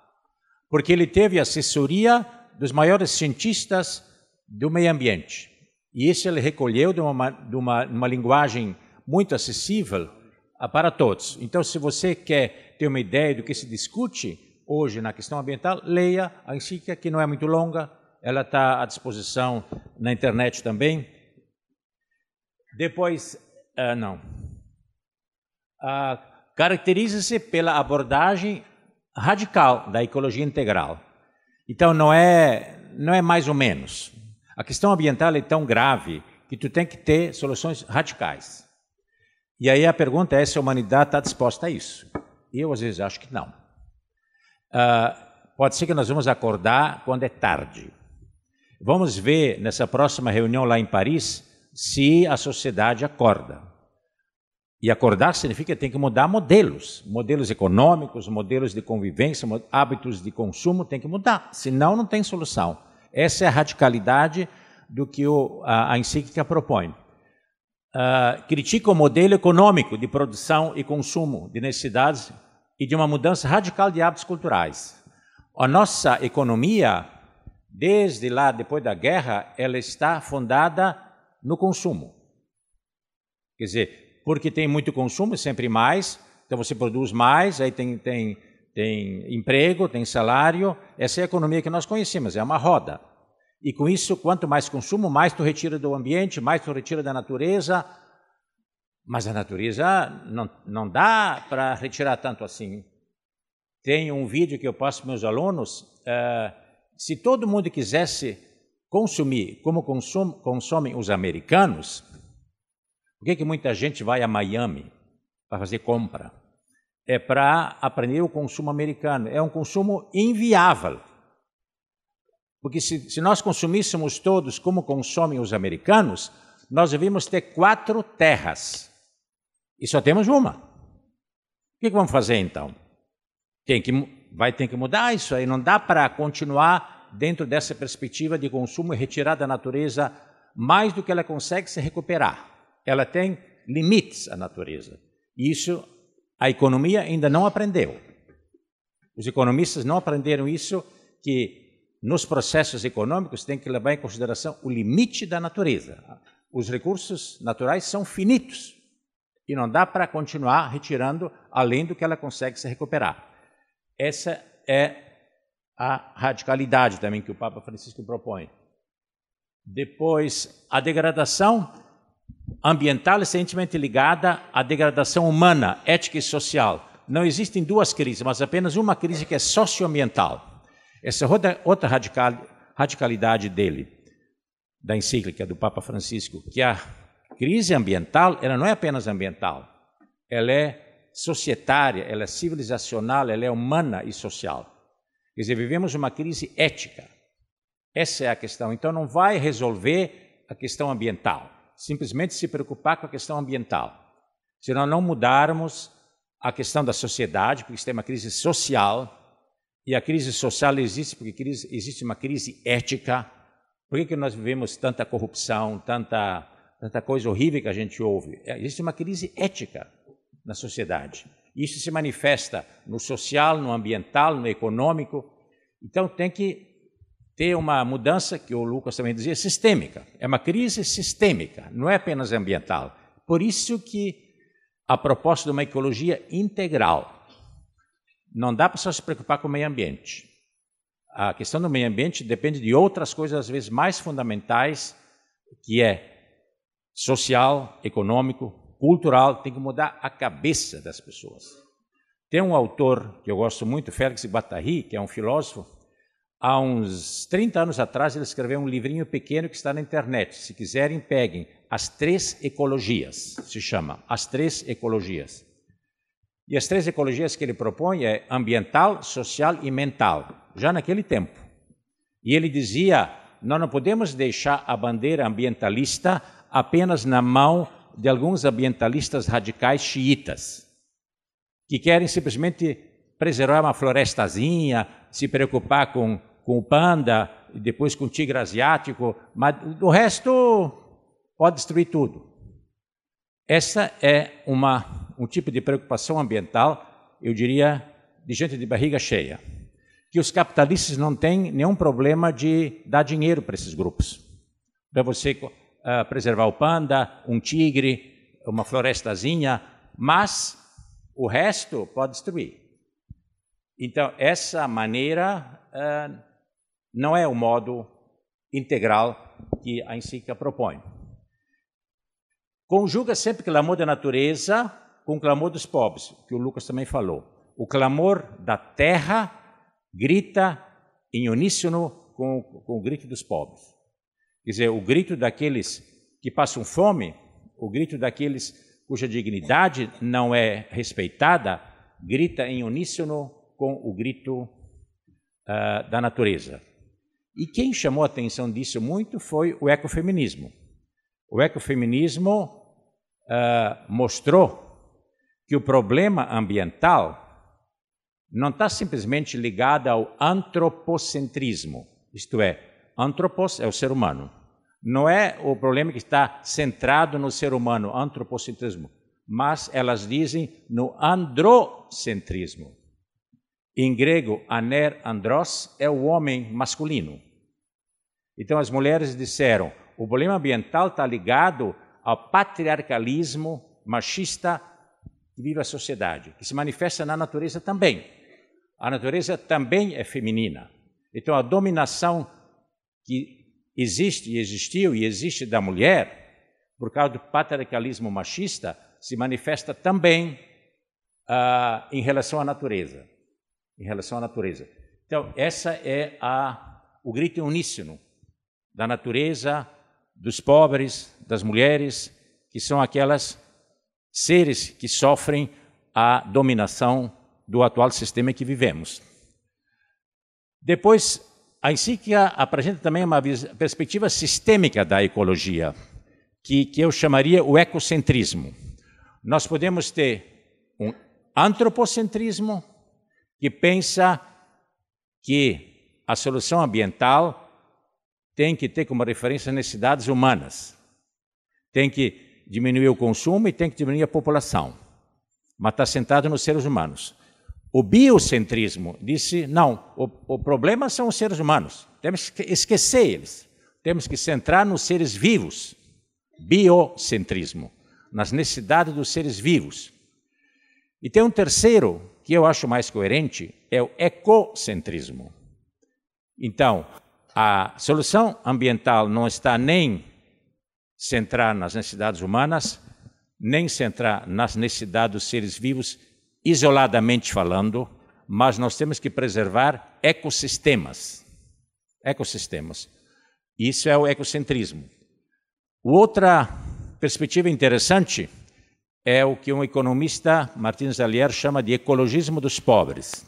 D: Porque ele teve assessoria dos maiores cientistas do meio ambiente. E isso ele recolheu de uma, de uma, uma linguagem muito acessível ah, para todos. Então, se você quer ter uma ideia do que se discute hoje na questão ambiental, leia a encíclica, que não é muito longa, ela está à disposição na internet também. Depois, uh, não. Uh, Caracteriza-se pela abordagem radical da ecologia integral. Então, não é, não é mais ou menos. A questão ambiental é tão grave que tu tem que ter soluções radicais. E aí a pergunta é se a humanidade está disposta a isso. Eu, às vezes, acho que não. Uh, pode ser que nós vamos acordar quando é tarde. Vamos ver nessa próxima reunião lá em Paris se a sociedade acorda. E acordar significa que tem que mudar modelos, modelos econômicos, modelos de convivência, hábitos de consumo, tem que mudar, senão não tem solução. Essa é a radicalidade do que o, a, a encíclica propõe. Uh, critica o modelo econômico de produção e consumo de necessidades e de uma mudança radical de hábitos culturais. A nossa economia, desde lá, depois da guerra, ela está fundada no consumo. Quer dizer, porque tem muito consumo, sempre mais, então você produz mais, aí tem, tem, tem emprego, tem salário, essa é a economia que nós conhecemos, é uma roda. E com isso, quanto mais consumo, mais tu retira do ambiente, mais tu retira da natureza, mas a natureza não, não dá para retirar tanto assim. Tem um vídeo que eu passo para meus alunos, uh, se todo mundo quisesse consumir como consomem os americanos, por que, que muita gente vai a Miami para fazer compra? É para aprender o consumo americano. É um consumo inviável. Porque se, se nós consumíssemos todos como consomem os americanos, nós devíamos ter quatro terras. E só temos uma. O que, que vamos fazer então? Tem que, vai ter que mudar isso aí. Não dá para continuar dentro dessa perspectiva de consumo e retirar da natureza mais do que ela consegue se recuperar ela tem limites, a natureza. Isso a economia ainda não aprendeu. Os economistas não aprenderam isso, que nos processos econômicos tem que levar em consideração o limite da natureza. Os recursos naturais são finitos e não dá para continuar retirando além do que ela consegue se recuperar. Essa é a radicalidade também que o Papa Francisco propõe. Depois, a degradação ambiental é intimamente ligada à degradação humana, ética e social. Não existem duas crises, mas apenas uma crise que é socioambiental. Essa é outra, outra radical, radicalidade dele, da encíclica do Papa Francisco, que a crise ambiental, ela não é apenas ambiental, ela é societária, ela é civilizacional, ela é humana e social. Quer dizer, vivemos uma crise ética. Essa é a questão. Então, não vai resolver a questão ambiental simplesmente se preocupar com a questão ambiental. Se nós não mudarmos a questão da sociedade, porque tem uma crise social, e a crise social existe porque crise, existe uma crise ética. Por que, que nós vivemos tanta corrupção, tanta, tanta coisa horrível que a gente ouve? É, existe uma crise ética na sociedade. Isso se manifesta no social, no ambiental, no econômico. Então tem que ter uma mudança, que o Lucas também dizia, sistêmica. É uma crise sistêmica, não é apenas ambiental. Por isso que a proposta de uma ecologia integral. Não dá para só se preocupar com o meio ambiente. A questão do meio ambiente depende de outras coisas, às vezes mais fundamentais, que é social, econômico, cultural, tem que mudar a cabeça das pessoas. Tem um autor que eu gosto muito, Félix Guattari, que é um filósofo, Há uns 30 anos atrás, ele escreveu um livrinho pequeno que está na internet. Se quiserem, peguem. As Três Ecologias, se chama. As Três Ecologias. E as três ecologias que ele propõe é ambiental, social e mental, já naquele tempo. E ele dizia: nós não podemos deixar a bandeira ambientalista apenas na mão de alguns ambientalistas radicais xiitas, que querem simplesmente preservar uma florestazinha, se preocupar com com o panda depois com o tigre asiático, mas o resto pode destruir tudo. Essa é uma, um tipo de preocupação ambiental, eu diria, de gente de barriga cheia. Que os capitalistas não têm nenhum problema de dar dinheiro para esses grupos. Para você uh, preservar o panda, um tigre, uma florestazinha, mas o resto pode destruir. Então, essa maneira uh, não é o modo integral que a Encíclica propõe. Conjuga sempre clamor da natureza com clamor dos pobres, que o Lucas também falou. O clamor da terra grita em uníssono com, com o grito dos pobres. Quer dizer, o grito daqueles que passam fome, o grito daqueles cuja dignidade não é respeitada, grita em uníssono com o grito uh, da natureza. E quem chamou a atenção disso muito foi o ecofeminismo. O ecofeminismo uh, mostrou que o problema ambiental não está simplesmente ligado ao antropocentrismo, isto é, antropos é o ser humano. Não é o problema que está centrado no ser humano, antropocentrismo, mas elas dizem no androcentrismo. Em grego, aner andros é o homem masculino. Então as mulheres disseram: o problema ambiental está ligado ao patriarcalismo machista que vive a sociedade, que se manifesta na natureza também. A natureza também é feminina. Então a dominação que existe e existiu e existe da mulher, por causa do patriarcalismo machista, se manifesta também uh, em relação à natureza em relação à natureza. Então, essa é a, o grito uníssono da natureza, dos pobres, das mulheres, que são aquelas seres que sofrem a dominação do atual sistema em que vivemos. Depois, a encíclica apresenta também uma perspectiva sistêmica da ecologia, que, que eu chamaria o ecocentrismo. Nós podemos ter um antropocentrismo, que pensa que a solução ambiental tem que ter como referência necessidades humanas, tem que diminuir o consumo e tem que diminuir a população, mas está sentado nos seres humanos. O biocentrismo disse: não, o, o problema são os seres humanos, temos que esquecer eles, temos que centrar nos seres vivos. Biocentrismo, nas necessidades dos seres vivos. E tem um terceiro que eu acho mais coerente é o ecocentrismo. Então, a solução ambiental não está nem centrar nas necessidades humanas, nem centrar nas necessidades dos seres vivos, isoladamente falando, mas nós temos que preservar ecossistemas. Ecossistemas. Isso é o ecocentrismo. Outra perspectiva interessante é o que um economista, Martins Allier, chama de ecologismo dos pobres.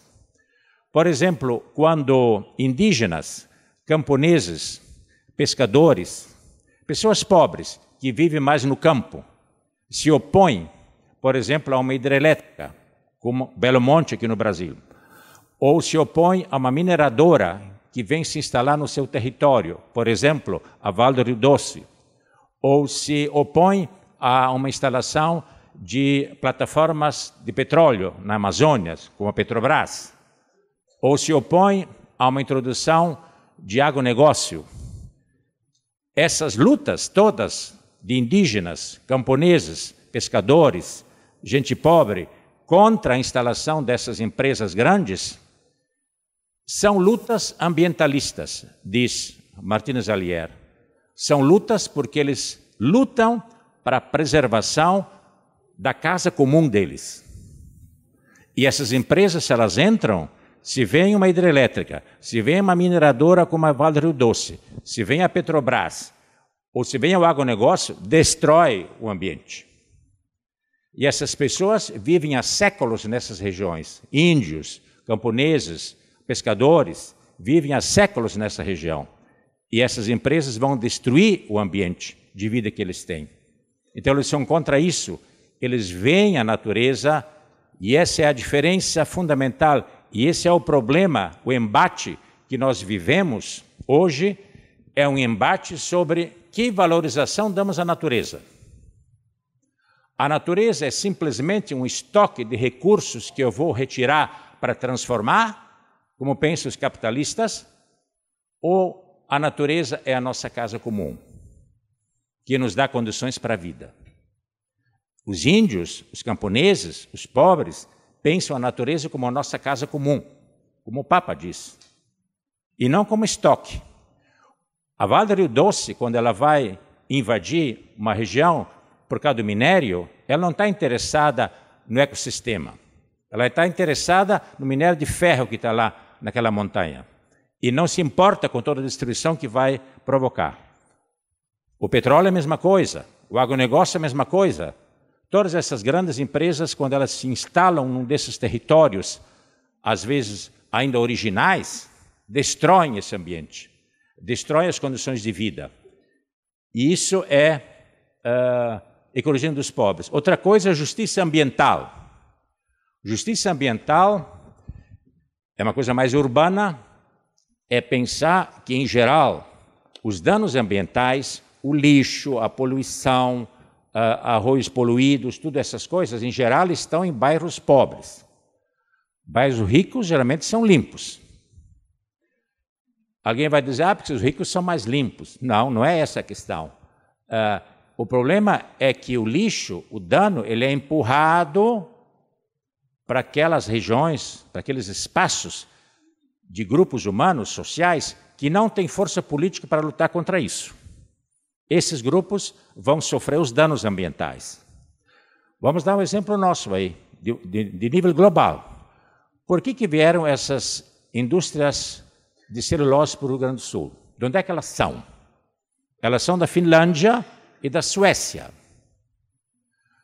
D: Por exemplo, quando indígenas, camponeses, pescadores, pessoas pobres que vivem mais no campo, se opõem, por exemplo, a uma hidrelétrica, como Belo Monte aqui no Brasil, ou se opõem a uma mineradora que vem se instalar no seu território, por exemplo, a Val do Rio Doce, ou se opõem a uma instalação de plataformas de petróleo na Amazônia, como a Petrobras, ou se opõe a uma introdução de agronegócio. Essas lutas todas de indígenas, camponeses, pescadores, gente pobre, contra a instalação dessas empresas grandes, são lutas ambientalistas, diz Martínez Allier. São lutas porque eles lutam para a preservação da casa comum deles. E essas empresas, se elas entram, se vem uma hidrelétrica, se vem uma mineradora como a Vale Rio Doce, se vem a Petrobras, ou se vem o agronegócio, destrói o ambiente. E essas pessoas vivem há séculos nessas regiões. Índios, camponeses, pescadores, vivem há séculos nessa região. E essas empresas vão destruir o ambiente de vida que eles têm. Então, eles são contra isso eles veem a natureza e essa é a diferença fundamental e esse é o problema, o embate que nós vivemos Hoje é um embate sobre que valorização damos à natureza. A natureza é simplesmente um estoque de recursos que eu vou retirar para transformar, como pensam os capitalistas, ou a natureza é a nossa casa comum, que nos dá condições para a vida. Os índios, os camponeses, os pobres, pensam a natureza como a nossa casa comum, como o Papa diz, e não como estoque. A Vale Doce, quando ela vai invadir uma região por causa do minério, ela não está interessada no ecossistema. Ela está interessada no minério de ferro que está lá naquela montanha. E não se importa com toda a destruição que vai provocar. O petróleo é a mesma coisa, o agronegócio é a mesma coisa. Todas essas grandes empresas, quando elas se instalam num desses territórios, às vezes ainda originais, destroem esse ambiente, destroem as condições de vida. E isso é uh, ecologia dos pobres. Outra coisa é justiça ambiental. Justiça ambiental é uma coisa mais urbana, é pensar que, em geral, os danos ambientais, o lixo, a poluição, arroios poluídos, tudo essas coisas, em geral, estão em bairros pobres. Bairros ricos geralmente são limpos. Alguém vai dizer, ah, porque os ricos são mais limpos. Não, não é essa a questão. Uh, o problema é que o lixo, o dano, ele é empurrado para aquelas regiões, para aqueles espaços de grupos humanos, sociais, que não têm força política para lutar contra isso. Esses grupos vão sofrer os danos ambientais. Vamos dar um exemplo nosso aí, de, de, de nível global. Por que, que vieram essas indústrias de celulose para o Rio Grande do Sul? De onde é que elas são? Elas são da Finlândia e da Suécia.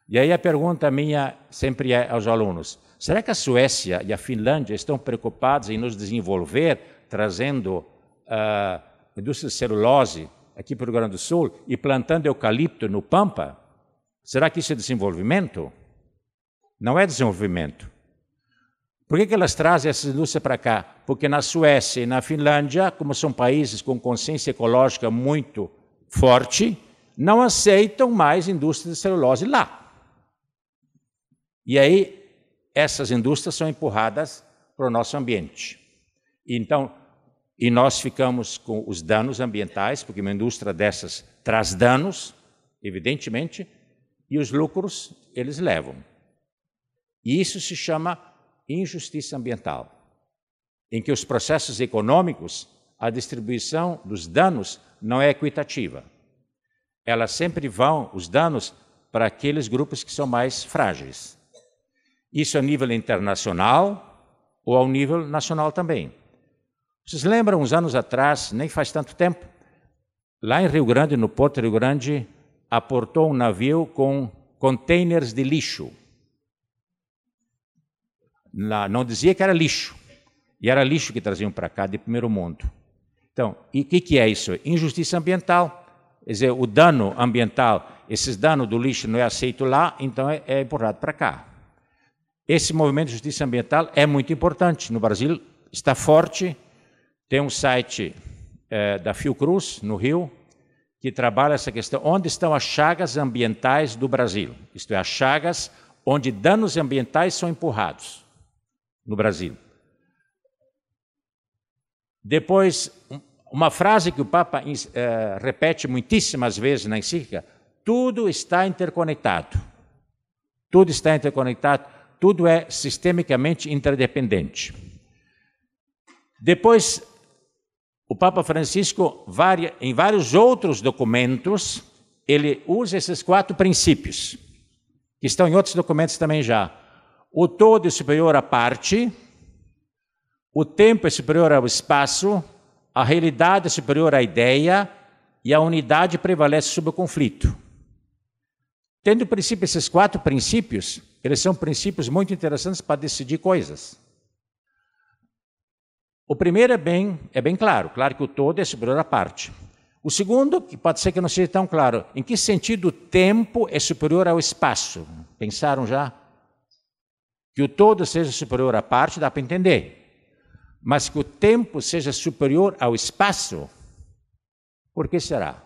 D: E aí a pergunta minha sempre é aos alunos: será que a Suécia e a Finlândia estão preocupados em nos desenvolver, trazendo uh, indústria de celulose aqui para o Rio Grande do Sul e plantando eucalipto no Pampa? Será que isso é desenvolvimento? Não é desenvolvimento. Por que, que elas trazem essa indústria para cá? Porque na Suécia e na Finlândia, como são países com consciência ecológica muito forte, não aceitam mais indústria de celulose lá. E aí, essas indústrias são empurradas para o nosso ambiente. Então, e nós ficamos com os danos ambientais, porque uma indústria dessas traz danos, evidentemente, e os lucros eles levam. E isso se chama injustiça ambiental, em que os processos econômicos, a distribuição dos danos não é equitativa elas sempre vão, os danos, para aqueles grupos que são mais frágeis. Isso a nível internacional ou ao nível nacional também. Vocês lembram, uns anos atrás, nem faz tanto tempo, lá em Rio Grande, no Porto Rio Grande, aportou um navio com containers de lixo. não dizia que era lixo, e era lixo que traziam para cá de primeiro mundo. Então, e o que, que é isso? Injustiça ambiental. Quer dizer, o dano ambiental, esses danos do lixo não é aceito lá, então é, é empurrado para cá. Esse movimento de justiça ambiental é muito importante. No Brasil está forte. Tem um site é, da Fiocruz, no Rio, que trabalha essa questão. Onde estão as chagas ambientais do Brasil? Isto é, as chagas onde danos ambientais são empurrados no Brasil. Depois, uma frase que o Papa eh, repete muitíssimas vezes na encíclica: tudo está interconectado. Tudo está interconectado, tudo é sistemicamente interdependente. Depois, o Papa Francisco, em vários outros documentos, ele usa esses quatro princípios, que estão em outros documentos também já. O todo é superior à parte, o tempo é superior ao espaço, a realidade é superior à ideia e a unidade prevalece sobre o conflito. Tendo princípio esses quatro princípios, eles são princípios muito interessantes para decidir coisas. O primeiro é bem, é bem claro, claro que o todo é superior à parte. O segundo, que pode ser que não seja tão claro, em que sentido o tempo é superior ao espaço? Pensaram já? Que o todo seja superior à parte, dá para entender. mas que o tempo seja superior ao espaço, por que será?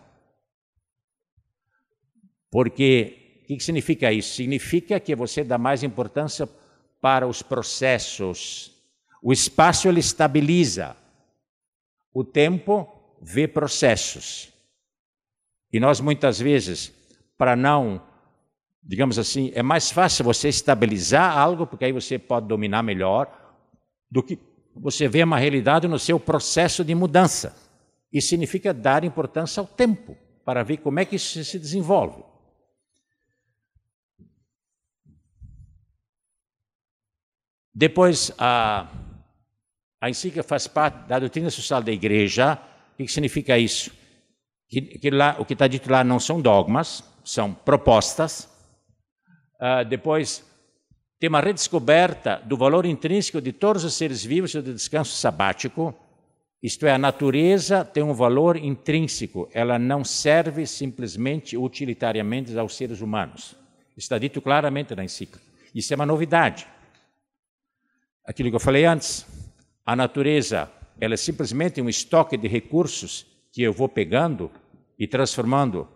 D: Porque o que significa isso? Significa que você dá mais importância para os processos. O espaço ele estabiliza. O tempo vê processos. E nós muitas vezes, para não, digamos assim, é mais fácil você estabilizar algo, porque aí você pode dominar melhor, do que você vê uma realidade no seu processo de mudança. Isso significa dar importância ao tempo, para ver como é que isso se desenvolve. Depois, a, a encíclica faz parte da doutrina social da igreja. O que significa isso? Que, que lá, o que está dito lá não são dogmas, são propostas. Uh, depois, tem uma redescoberta do valor intrínseco de todos os seres vivos e do descanso sabático. Isto é, a natureza tem um valor intrínseco, ela não serve simplesmente utilitariamente aos seres humanos. Está dito claramente na encíclica. Isso é uma novidade aquilo que eu falei antes, a natureza ela é simplesmente um estoque de recursos que eu vou pegando e transformando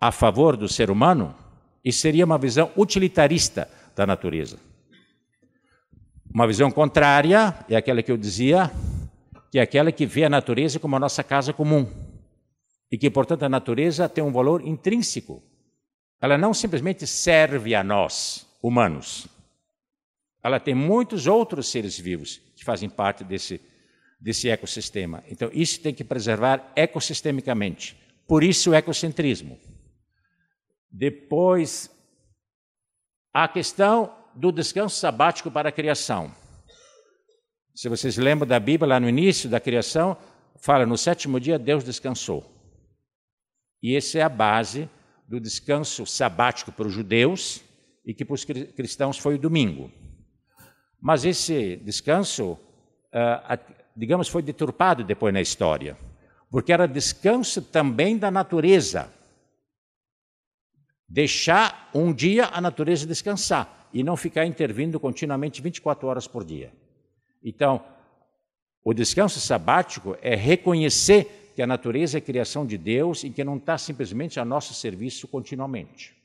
D: a favor do ser humano, isso seria uma visão utilitarista da natureza. Uma visão contrária é aquela que eu dizia, que é aquela que vê a natureza como a nossa casa comum. E que, portanto, a natureza tem um valor intrínseco. Ela não simplesmente serve a nós, humanos ela tem muitos outros seres vivos que fazem parte desse, desse ecossistema. Então, isso tem que preservar ecossistemicamente. Por isso, o ecocentrismo. Depois, a questão do descanso sabático para a criação. Se vocês lembram da Bíblia, lá no início da criação, fala: no sétimo dia Deus descansou. E essa é a base do descanso sabático para os judeus e que para os cristãos foi o domingo. Mas esse descanso, ah, digamos, foi deturpado depois na história, porque era descanso também da natureza. Deixar um dia a natureza descansar e não ficar intervindo continuamente 24 horas por dia. Então, o descanso sabático é reconhecer que a natureza é criação de Deus e que não está simplesmente a nosso serviço continuamente.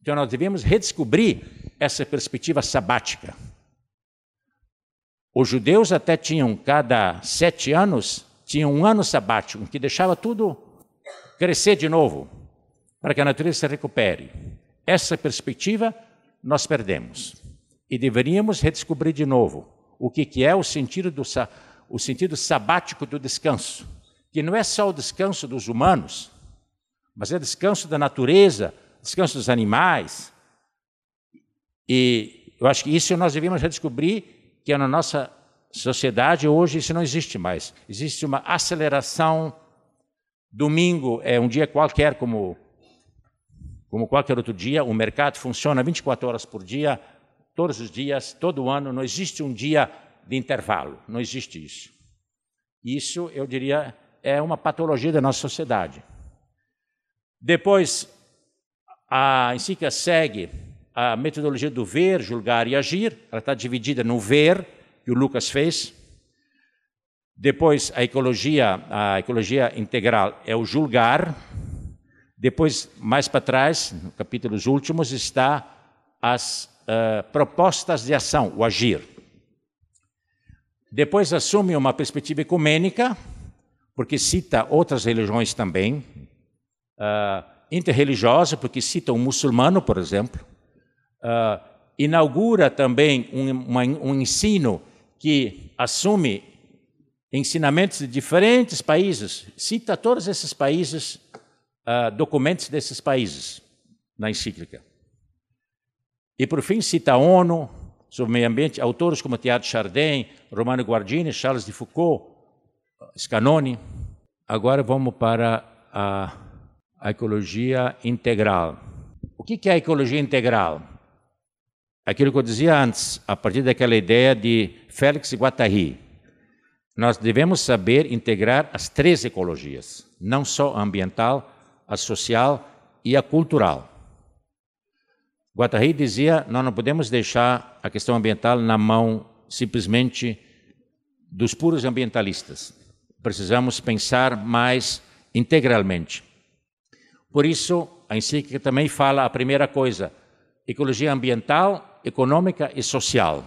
D: Então, nós devemos redescobrir essa perspectiva sabática. Os judeus até tinham, cada sete anos, tinham um ano sabático, que deixava tudo crescer de novo, para que a natureza se recupere. Essa perspectiva nós perdemos. E deveríamos redescobrir de novo o que, é o sentido, do, o sentido sabático do descanso, que não é só o descanso dos humanos, mas é descanso da natureza, descanso dos animais. E eu acho que isso nós devíamos redescobrir que na nossa sociedade hoje isso não existe mais. Existe uma aceleração. Domingo é um dia qualquer, como, como qualquer outro dia. O mercado funciona 24 horas por dia, todos os dias, todo ano. Não existe um dia de intervalo. Não existe isso. Isso, eu diria, é uma patologia da nossa sociedade. Depois, a encíclica segue a metodologia do ver, julgar e agir. Ela está dividida no ver, que o Lucas fez. Depois, a ecologia, a ecologia integral é o julgar. Depois, mais para trás, no capítulos últimos, está as uh, propostas de ação, o agir. Depois assume uma perspectiva ecumênica, porque cita outras religiões também, uh, interreligiosa, porque cita um muçulmano, por exemplo, uh, inaugura também um, uma, um ensino que assume ensinamentos de diferentes países, cita todos esses países, uh, documentos desses países na encíclica. E, por fim, cita a ONU sobre meio ambiente, autores como Teilhard Chardin, Romano Guardini, Charles de Foucault, Scanoni. Agora vamos para a, a ecologia integral. O que é a ecologia integral? Aquilo que eu dizia antes, a partir daquela ideia de Félix Guattari. Nós devemos saber integrar as três ecologias, não só a ambiental, a social e a cultural. Guattari dizia: nós não podemos deixar a questão ambiental na mão simplesmente dos puros ambientalistas. Precisamos pensar mais integralmente. Por isso, a encíclica também fala a primeira coisa: ecologia ambiental, econômica e social.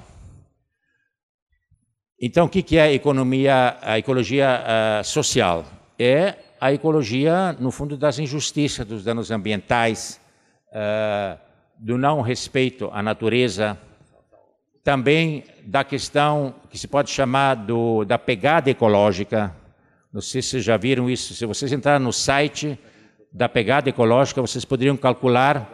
D: Então, o que é a economia, a ecologia uh, social? É a ecologia, no fundo, das injustiças, dos danos ambientais, uh, do não respeito à natureza, também da questão que se pode chamar do, da pegada ecológica. Não sei se vocês já viram isso. Se vocês entrarem no site da pegada ecológica, vocês poderiam calcular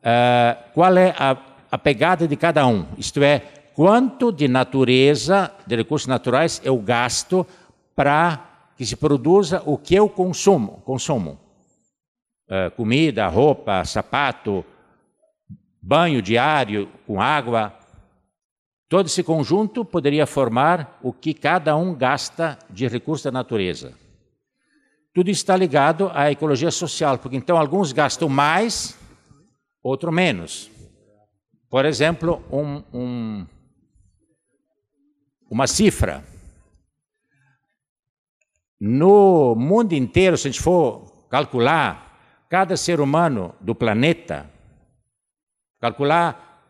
D: uh, qual é a, a pegada de cada um. Isto é, quanto de natureza, de recursos naturais, eu gasto para que se produza o que eu consumo. consumo. Uh, comida, roupa, sapato, banho diário com água. Todo esse conjunto poderia formar o que cada um gasta de recursos da natureza. Tudo está ligado à ecologia social, porque então alguns gastam mais, outros menos. Por exemplo, um, um, uma cifra. No mundo inteiro, se a gente for calcular, cada ser humano do planeta, calcular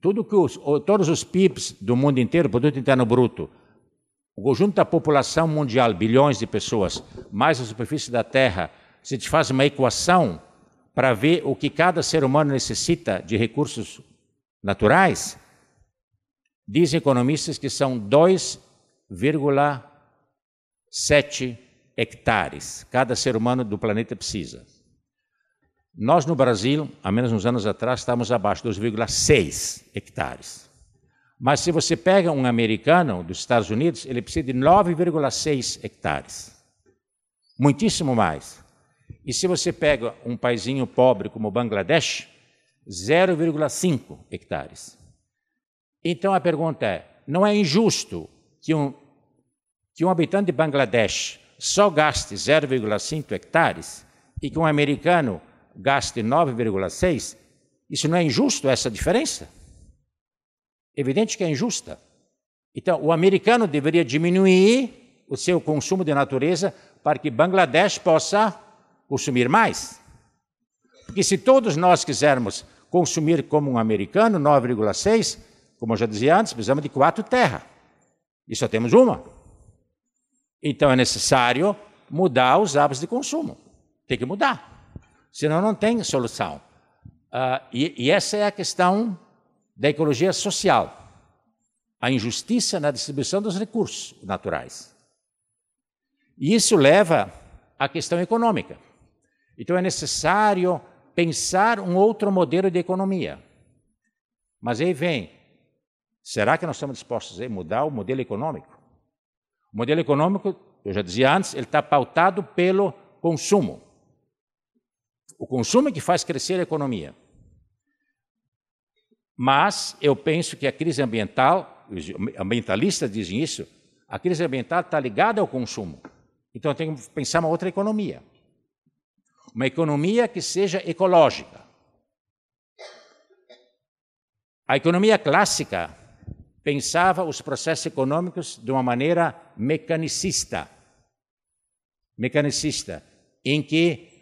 D: tudo que os, todos os PIBs do mundo inteiro, produto interno bruto, o conjunto da população mundial, bilhões de pessoas, mais a superfície da Terra, se a gente faz uma equação para ver o que cada ser humano necessita de recursos naturais, dizem economistas que são 2,7 hectares cada ser humano do planeta precisa. Nós no Brasil, há menos uns anos atrás, estávamos abaixo de 2,6 hectares. Mas se você pega um americano dos Estados Unidos, ele precisa de 9,6 hectares. Muitíssimo mais. E se você pega um paizinho pobre como o Bangladesh, 0,5 hectares. Então a pergunta é: não é injusto que um, que um habitante de Bangladesh só gaste 0,5 hectares e que um americano gaste 9,6? Isso não é injusto, essa diferença? Evidente que é injusta. Então, o americano deveria diminuir o seu consumo de natureza para que Bangladesh possa consumir mais. Porque se todos nós quisermos consumir como um americano, 9,6, como eu já dizia antes, precisamos de quatro terras. E só temos uma. Então é necessário mudar os hábitos de consumo. Tem que mudar. Senão não tem solução. Uh, e, e essa é a questão da ecologia social, a injustiça na distribuição dos recursos naturais. E isso leva à questão econômica. Então é necessário pensar um outro modelo de economia. Mas aí vem, será que nós estamos dispostos a mudar o modelo econômico? O modelo econômico, eu já dizia antes, ele está pautado pelo consumo. O consumo é que faz crescer a economia. Mas eu penso que a crise ambiental, os ambientalistas dizem isso, a crise ambiental está ligada ao consumo. Então eu tenho que pensar uma outra economia. Uma economia que seja ecológica. A economia clássica pensava os processos econômicos de uma maneira mecanicista. Mecanicista, em que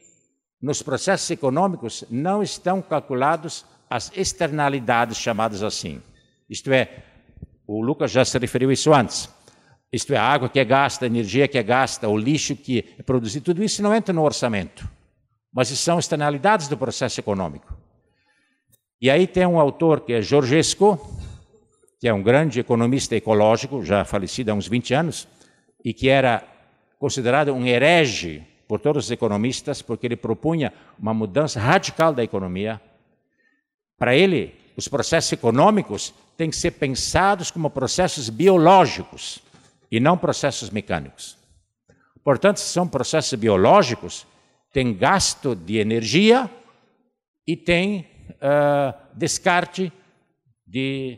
D: nos processos econômicos não estão calculados as externalidades chamadas assim. Isto é, o Lucas já se referiu isso antes. Isto é, a água que é gasta, a energia que é gasta, o lixo que é produzido, tudo isso não entra no orçamento. Mas são externalidades do processo econômico. E aí tem um autor que é Georgescu, que é um grande economista ecológico, já falecido há uns 20 anos, e que era considerado um herege por todos os economistas, porque ele propunha uma mudança radical da economia, para ele, os processos econômicos têm que ser pensados como processos biológicos e não processos mecânicos. Portanto, se são processos biológicos, tem gasto de energia e tem uh, descarte de,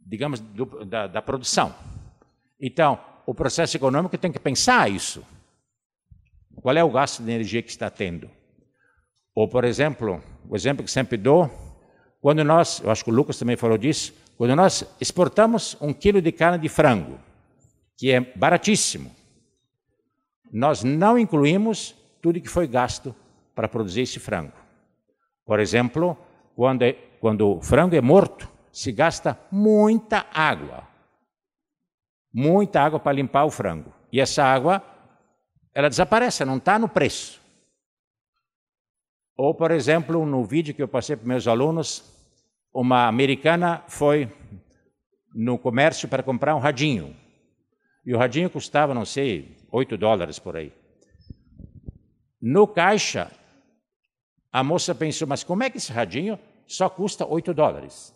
D: digamos, do, da, da produção. Então, o processo econômico tem que pensar isso. Qual é o gasto de energia que está tendo? Ou, por exemplo, o exemplo que sempre dou quando nós, eu acho que o Lucas também falou disso, quando nós exportamos um quilo de carne de frango, que é baratíssimo. Nós não incluímos tudo que foi gasto para produzir esse frango. Por exemplo, quando, é, quando o frango é morto, se gasta muita água. Muita água para limpar o frango. E essa água, ela desaparece, não está no preço. Ou, por exemplo, no vídeo que eu passei para meus alunos, uma americana foi no comércio para comprar um radinho. E o radinho custava, não sei, 8 dólares por aí. No caixa, a moça pensou, mas como é que esse radinho só custa 8 dólares?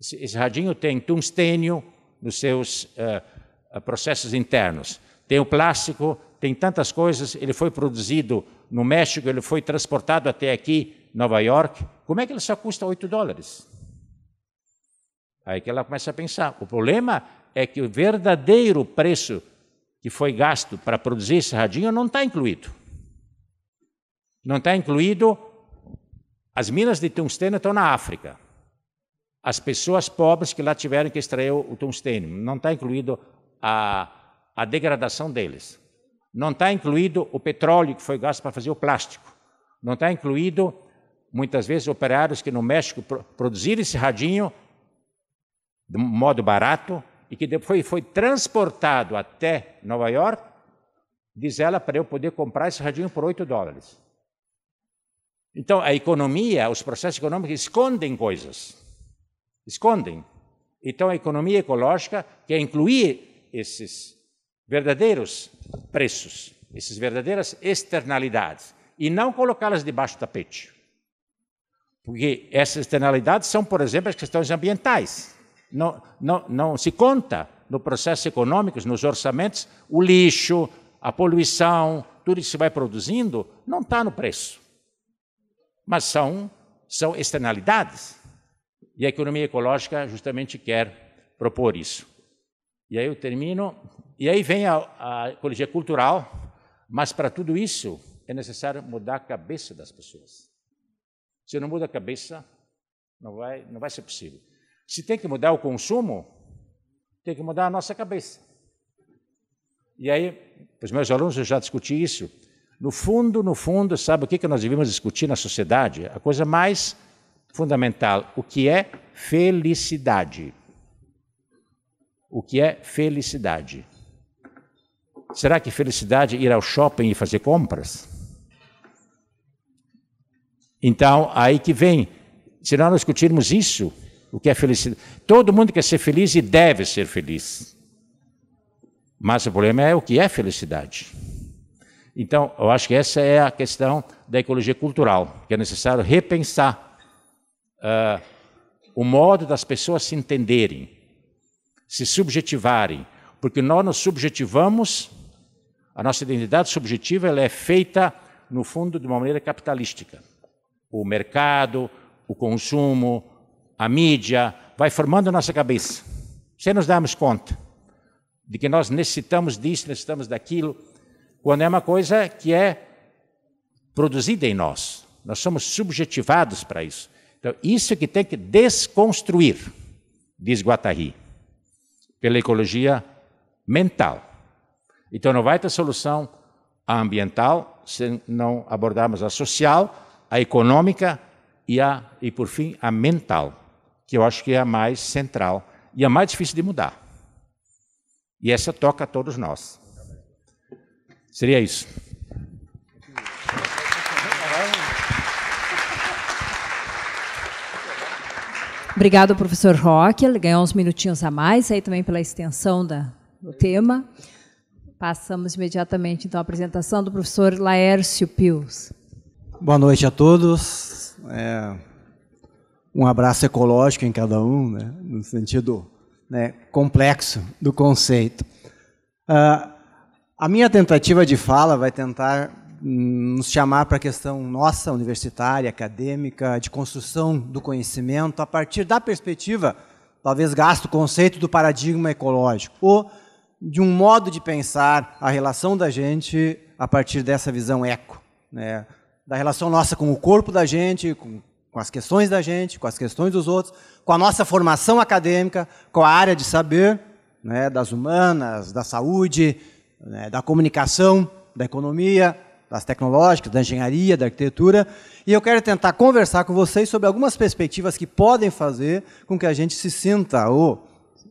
D: Esse, esse radinho tem tungstênio nos seus uh, processos internos, tem o plástico, tem tantas coisas, ele foi produzido no México, ele foi transportado até aqui, Nova York. Como é que ele só custa 8 dólares? Aí que ela começa a pensar. O problema é que o verdadeiro preço que foi gasto para produzir esse radinho não está incluído. Não está incluído. As minas de tungstênio estão na África. As pessoas pobres que lá tiveram que extrair o tungstênio. Não está incluído a, a degradação deles. Não está incluído o petróleo que foi gasto para fazer o plástico. Não está incluído, muitas vezes, operários que no México produziram esse radinho de modo barato e que depois foi transportado até Nova York, diz ela, para eu poder comprar esse radinho por 8 dólares. Então, a economia, os processos econômicos escondem coisas. Escondem. Então, a economia ecológica quer incluir esses verdadeiros preços, essas verdadeiras externalidades, e não colocá-las debaixo do tapete. Porque essas externalidades são, por exemplo, as questões ambientais. Não, não, não se conta no processo econômico, nos orçamentos, o lixo, a poluição, tudo que se vai produzindo, não está no preço. Mas são, são externalidades. E a economia ecológica justamente quer propor isso. E aí eu termino. E aí vem a, a ecologia cultural, mas para tudo isso é necessário mudar a cabeça das pessoas. Se não muda a cabeça, não vai, não vai ser possível. Se tem que mudar o consumo, tem que mudar a nossa cabeça. E aí, para os meus alunos, eu já discuti isso. No fundo, no fundo, sabe o que, que nós devemos discutir na sociedade? A coisa mais fundamental, o que é felicidade. O que é felicidade? Será que felicidade é ir ao shopping e fazer compras? Então, aí que vem, se nós discutirmos isso, o que é felicidade. Todo mundo quer ser feliz e deve ser feliz. Mas o problema é o que é felicidade. Então, eu acho que essa é a questão da ecologia cultural, que é necessário repensar uh, o modo das pessoas se entenderem, se subjetivarem, porque nós nos subjetivamos, a nossa identidade subjetiva ela é feita, no fundo, de uma maneira capitalística. O mercado, o consumo, a mídia, vai formando a nossa cabeça. Sem nos darmos conta de que nós necessitamos disso, necessitamos daquilo, quando é uma coisa que é produzida em nós. Nós somos subjetivados para isso. Então, isso que tem que desconstruir, diz Guattari, pela ecologia mental. Então, não vai ter solução ambiental se não abordarmos a social, a econômica e, a, e por fim, a mental que eu acho que é a mais central e a mais difícil de mudar. E essa toca a todos nós. Seria isso.
B: Obrigado, professor Roque. Ele ganhou uns minutinhos a mais aí também pela extensão da, do tema. Passamos imediatamente então à apresentação do professor Laércio Pius.
E: Boa noite a todos. É, um abraço ecológico em cada um, né, no sentido né, complexo do conceito. Uh, a minha tentativa de fala vai tentar nos chamar para a questão nossa, universitária, acadêmica, de construção do conhecimento, a partir da perspectiva, talvez gasto o conceito do paradigma ecológico, ou de um modo de pensar a relação da gente a partir dessa visão eco, né? da relação nossa com o corpo da gente, com com as questões da gente, com as questões dos outros, com a nossa formação acadêmica, com a área de saber, né, das humanas, da saúde, né, da comunicação, da economia, das tecnológicas, da engenharia, da arquitetura, e eu quero tentar conversar com vocês sobre algumas perspectivas que podem fazer com que a gente se sinta ou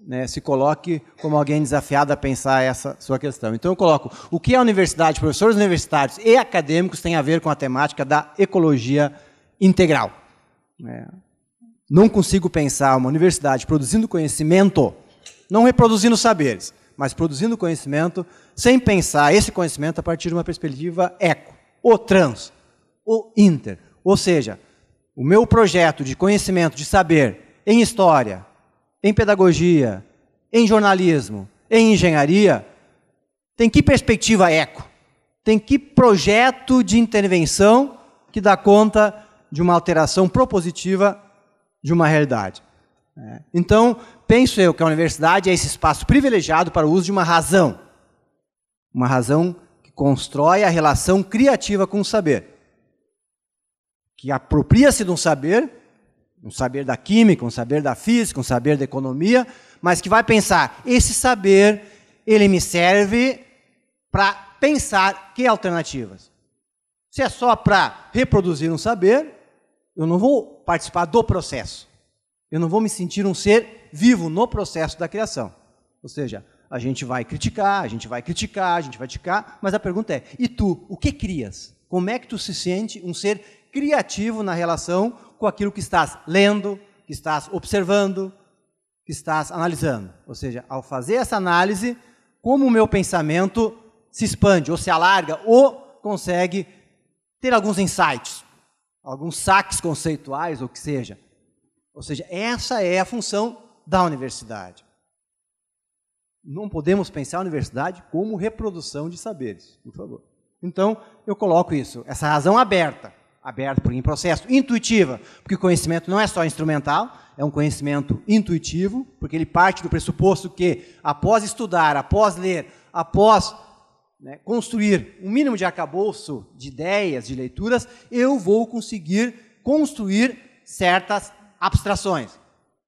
E: né, se coloque como alguém desafiado a pensar essa sua questão. Então eu coloco o que a universidade, professores universitários e acadêmicos têm a ver com a temática da ecologia integral. É. Não consigo pensar uma universidade produzindo conhecimento, não reproduzindo saberes, mas produzindo conhecimento sem pensar esse conhecimento a partir de uma perspectiva eco, ou trans, ou inter. Ou seja, o meu projeto de conhecimento, de saber em história, em pedagogia, em jornalismo, em engenharia, tem que perspectiva eco? Tem que projeto de intervenção que dá conta de uma alteração propositiva de uma realidade? É. Então, penso eu que a universidade é esse espaço privilegiado para o uso de uma razão. Uma razão que constrói a relação criativa com o saber. Que apropria-se de um saber, um saber da química, um saber da física, um saber da economia, mas que vai pensar, esse saber, ele me serve para pensar que alternativas. Se é só para reproduzir um saber, eu não vou participar do processo. Eu não vou me sentir um ser vivo no processo da criação. Ou seja, a gente vai criticar, a gente vai criticar, a gente vai criticar, mas a pergunta é: e tu, o que crias? Como é que tu se sente um ser criativo na relação com aquilo que estás lendo, que estás observando, que estás analisando? Ou seja, ao fazer essa análise, como o meu pensamento se expande, ou se alarga, ou consegue ter alguns insights, alguns saques conceituais, ou que seja. Ou seja, essa é a função da universidade. Não podemos pensar a universidade como reprodução de saberes, por favor. Então, eu coloco isso, essa razão aberta, aberta porque em processo, intuitiva, porque o conhecimento não é só instrumental, é um conhecimento intuitivo, porque ele parte do pressuposto que, após estudar, após ler, após né, construir um mínimo de arcabouço de ideias, de leituras, eu vou conseguir construir certas abstrações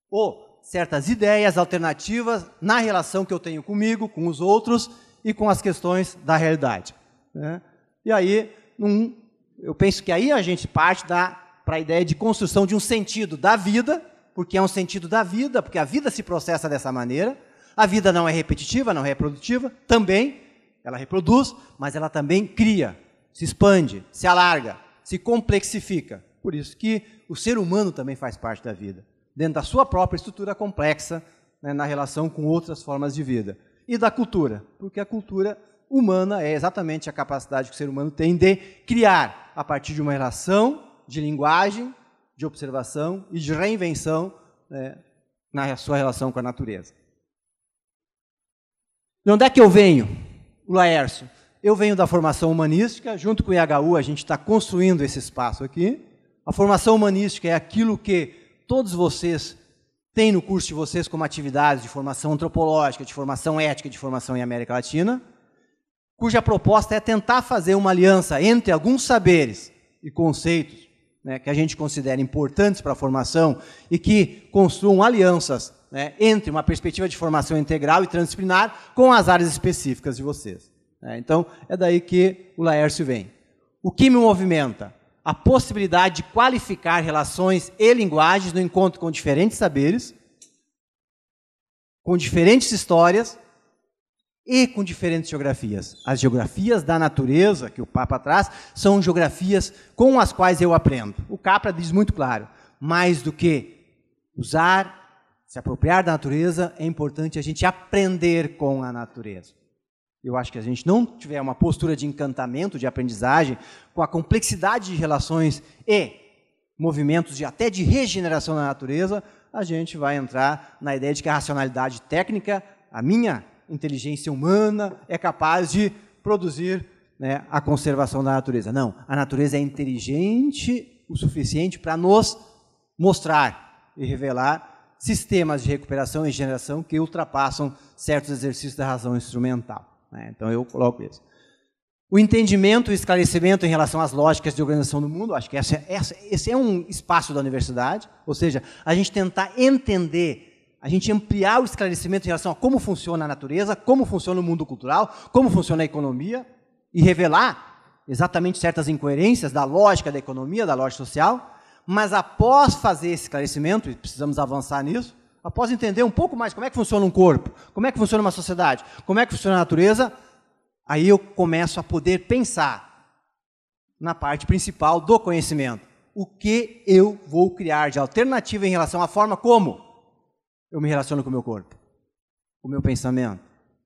E: ou certas ideias alternativas na relação que eu tenho comigo, com os outros e com as questões da realidade. Né? E aí, um, eu penso que aí a gente parte para a ideia de construção de um sentido da vida, porque é um sentido da vida, porque a vida se processa dessa maneira. A vida não é repetitiva, não é reprodutiva, também ela reproduz, mas ela também cria, se expande, se alarga, se complexifica. Por isso que o ser humano também faz parte da vida, dentro da sua própria estrutura complexa, né, na relação com outras formas de vida. E da cultura, porque a cultura humana é exatamente a capacidade que o ser humano tem de criar, a partir de uma relação de linguagem, de observação e de reinvenção né, na sua relação com a natureza. De onde é que eu venho? O Laércio. Eu venho da formação humanística, junto com o IHU a gente está construindo esse espaço aqui. A formação humanística é aquilo que todos vocês têm no curso de vocês como atividades de formação antropológica, de formação ética, de formação em América Latina, cuja proposta é tentar fazer uma aliança entre alguns saberes e conceitos né, que a gente considera importantes para a formação e que construam alianças né, entre uma perspectiva de formação integral e transdisciplinar com as áreas específicas de vocês. Né. Então, é daí que o Laércio vem. O que me movimenta? A possibilidade de qualificar relações e linguagens no encontro com diferentes saberes, com diferentes histórias e com diferentes geografias. As geografias da natureza que o Papa traz são geografias com as quais eu aprendo. O Capra diz muito claro: mais do que usar, se apropriar da natureza, é importante a gente aprender com a natureza. Eu acho que a gente não tiver uma postura de encantamento, de aprendizagem, com a complexidade de relações e movimentos de até de regeneração da natureza, a gente vai entrar na ideia de que a racionalidade técnica, a minha inteligência humana, é capaz de produzir né, a conservação da natureza. Não, a natureza é inteligente o suficiente para nos mostrar e revelar sistemas de recuperação e regeneração que ultrapassam certos exercícios da razão instrumental. Né? Então eu coloco isso. O entendimento e esclarecimento em relação às lógicas de organização do mundo, acho que essa, essa, esse é um espaço da universidade, ou seja, a gente tentar entender a gente ampliar o esclarecimento em relação a como funciona a natureza, como funciona o mundo cultural, como funciona a economia e revelar exatamente certas incoerências da lógica da economia, da lógica social, mas após fazer esse esclarecimento, e precisamos avançar nisso, após entender um pouco mais como é que funciona um corpo, como é que funciona uma sociedade, como é que funciona a natureza, aí eu começo a poder pensar na parte principal do conhecimento. O que eu vou criar de alternativa em relação à forma como eu me relaciono com o meu corpo, com o meu pensamento,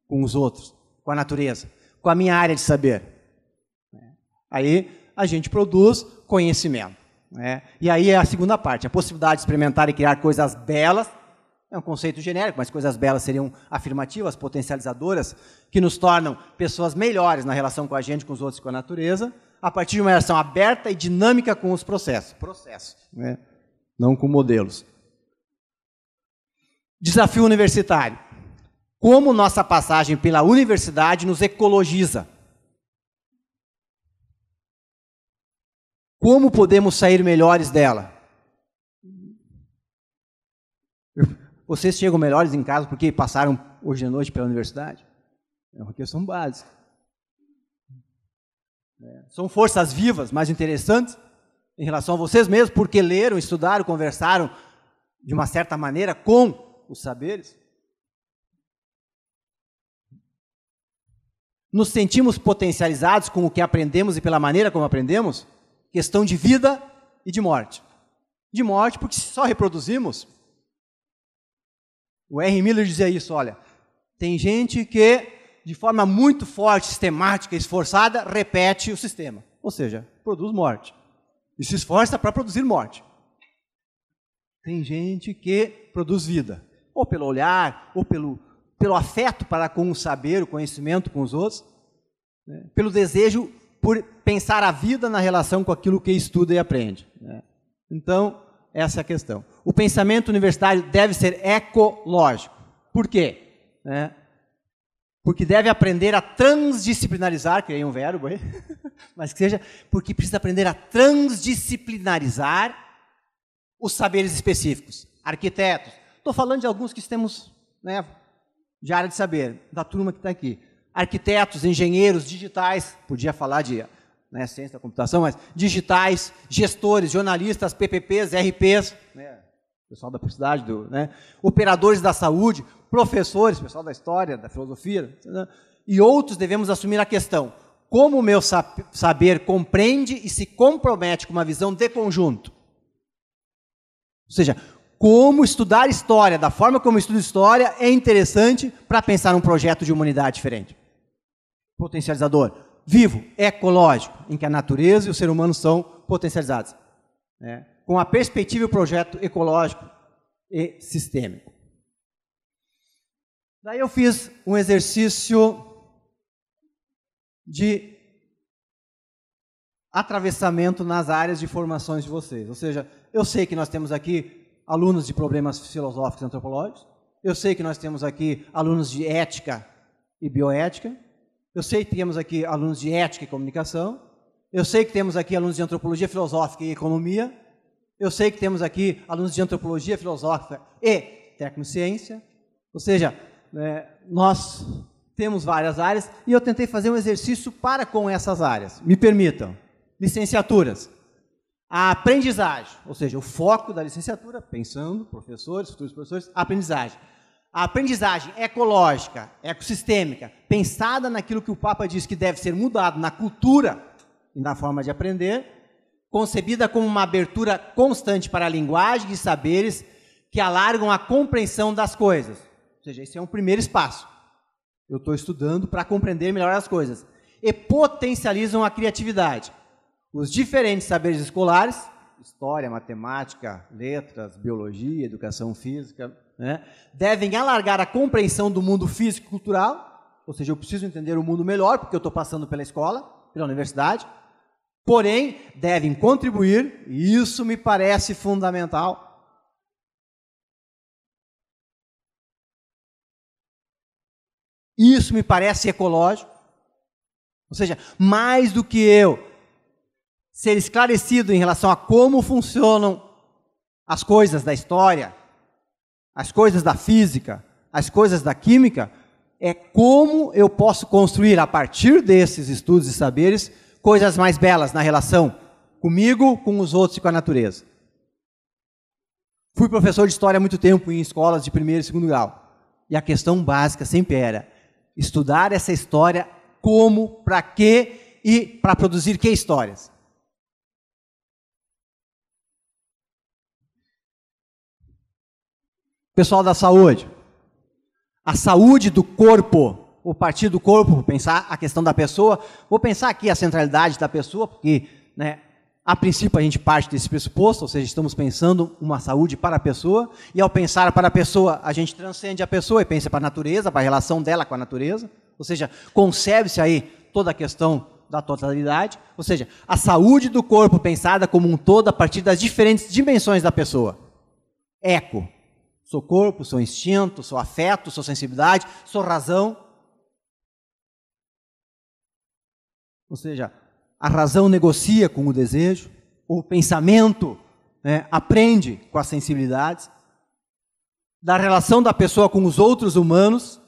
E: com os outros, com a natureza, com a minha área de saber. Aí a gente produz conhecimento. Né? E aí é a segunda parte, a possibilidade de experimentar e criar coisas belas é um conceito genérico, mas coisas belas seriam afirmativas, potencializadoras, que nos tornam pessoas melhores na relação com a gente, com os outros e com a natureza, a partir de uma relação aberta e dinâmica com os processos. Processos, né? não com modelos. Desafio universitário. Como nossa passagem pela universidade nos ecologiza? Como podemos sair melhores dela? Vocês chegam melhores em casa porque passaram hoje à noite pela universidade? É uma questão básica. É. São forças vivas, mais interessantes em relação a vocês mesmos, porque leram, estudaram, conversaram de uma certa maneira com os saberes. Nos sentimos potencializados com o que aprendemos e pela maneira como aprendemos? Questão de vida e de morte. De morte, porque só reproduzimos o R. Miller dizia isso, olha, tem gente que, de forma muito forte, sistemática, esforçada, repete o sistema. Ou seja, produz morte. E se esforça para produzir morte. Tem gente que produz vida. Ou pelo olhar, ou pelo, pelo afeto para com o saber, o conhecimento com os outros. Né? Pelo desejo por pensar a vida na relação com aquilo que estuda e aprende. Né? Então, essa é a questão. O pensamento universitário deve ser ecológico. Por quê? É, porque deve aprender a transdisciplinarizar, criei um verbo aí, mas que seja, porque precisa aprender a transdisciplinarizar os saberes específicos. Arquitetos, estou falando de alguns que temos né, de área de saber, da turma que está aqui. Arquitetos, engenheiros, digitais, podia falar de né, ciência da computação, mas digitais, gestores, jornalistas, PPPs, RPs, né, pessoal da publicidade, do, né, operadores da saúde, professores, pessoal da história, da filosofia, né, e outros devemos assumir a questão: como o meu saber compreende e se compromete com uma visão de conjunto? Ou seja, como estudar história, da forma como eu estudo história, é interessante para pensar um projeto de humanidade diferente. Potencializador vivo, ecológico, em que a natureza e o ser humano são potencializados. Né? Com a perspectiva e o projeto ecológico e sistêmico. Daí eu fiz um exercício de atravessamento nas áreas de formações de vocês. Ou seja, eu sei que nós temos aqui alunos de problemas filosóficos e antropológicos, eu sei que nós temos aqui alunos de ética e bioética, eu sei que temos aqui alunos de ética e comunicação. Eu sei que temos aqui alunos de antropologia filosófica e economia. Eu sei que temos aqui alunos de antropologia filosófica e tecnociência. Ou seja, é, nós temos várias áreas e eu tentei fazer um exercício para com essas áreas. Me permitam. Licenciaturas. A aprendizagem, ou seja, o foco da licenciatura, pensando, professores, futuros professores, aprendizagem a aprendizagem ecológica, ecossistêmica, pensada naquilo que o Papa diz que deve ser mudado na cultura e na forma de aprender, concebida como uma abertura constante para a linguagem e saberes que alargam a compreensão das coisas. Ou seja, esse é um primeiro espaço. Eu estou estudando para compreender melhor as coisas. E potencializam a criatividade. Os diferentes saberes escolares, história, matemática, letras, biologia, educação física, né, devem alargar a compreensão do mundo físico e cultural, ou seja, eu preciso entender o mundo melhor, porque eu estou passando pela escola, pela universidade, porém, devem contribuir, e isso me parece fundamental. Isso me parece ecológico. Ou seja, mais do que eu ser esclarecido em relação a como funcionam as coisas da história, as coisas da física, as coisas da química, é como eu posso construir, a partir desses estudos e saberes, coisas mais belas na relação comigo, com os outros e com a natureza. Fui professor de história há muito tempo em escolas de primeiro e segundo grau. E a questão básica sempre era estudar essa história como, para quê e para produzir que histórias. Pessoal da saúde, a saúde do corpo, o partir do corpo, pensar a questão da pessoa, vou pensar aqui a centralidade da pessoa, porque né, a princípio, a gente parte desse pressuposto, ou seja, estamos pensando uma saúde para a pessoa, e ao pensar para a pessoa, a gente transcende a pessoa e pensa para a natureza, para a relação dela com a natureza, ou seja, concebe-se aí toda a questão da totalidade, ou seja, a saúde do corpo pensada como um todo a partir das diferentes dimensões da pessoa. Eco. Sou corpo, sou instinto, sou afeto, sou sensibilidade, sou razão. Ou seja, a razão negocia com o desejo, o pensamento né, aprende com as sensibilidades, da relação da pessoa com os outros humanos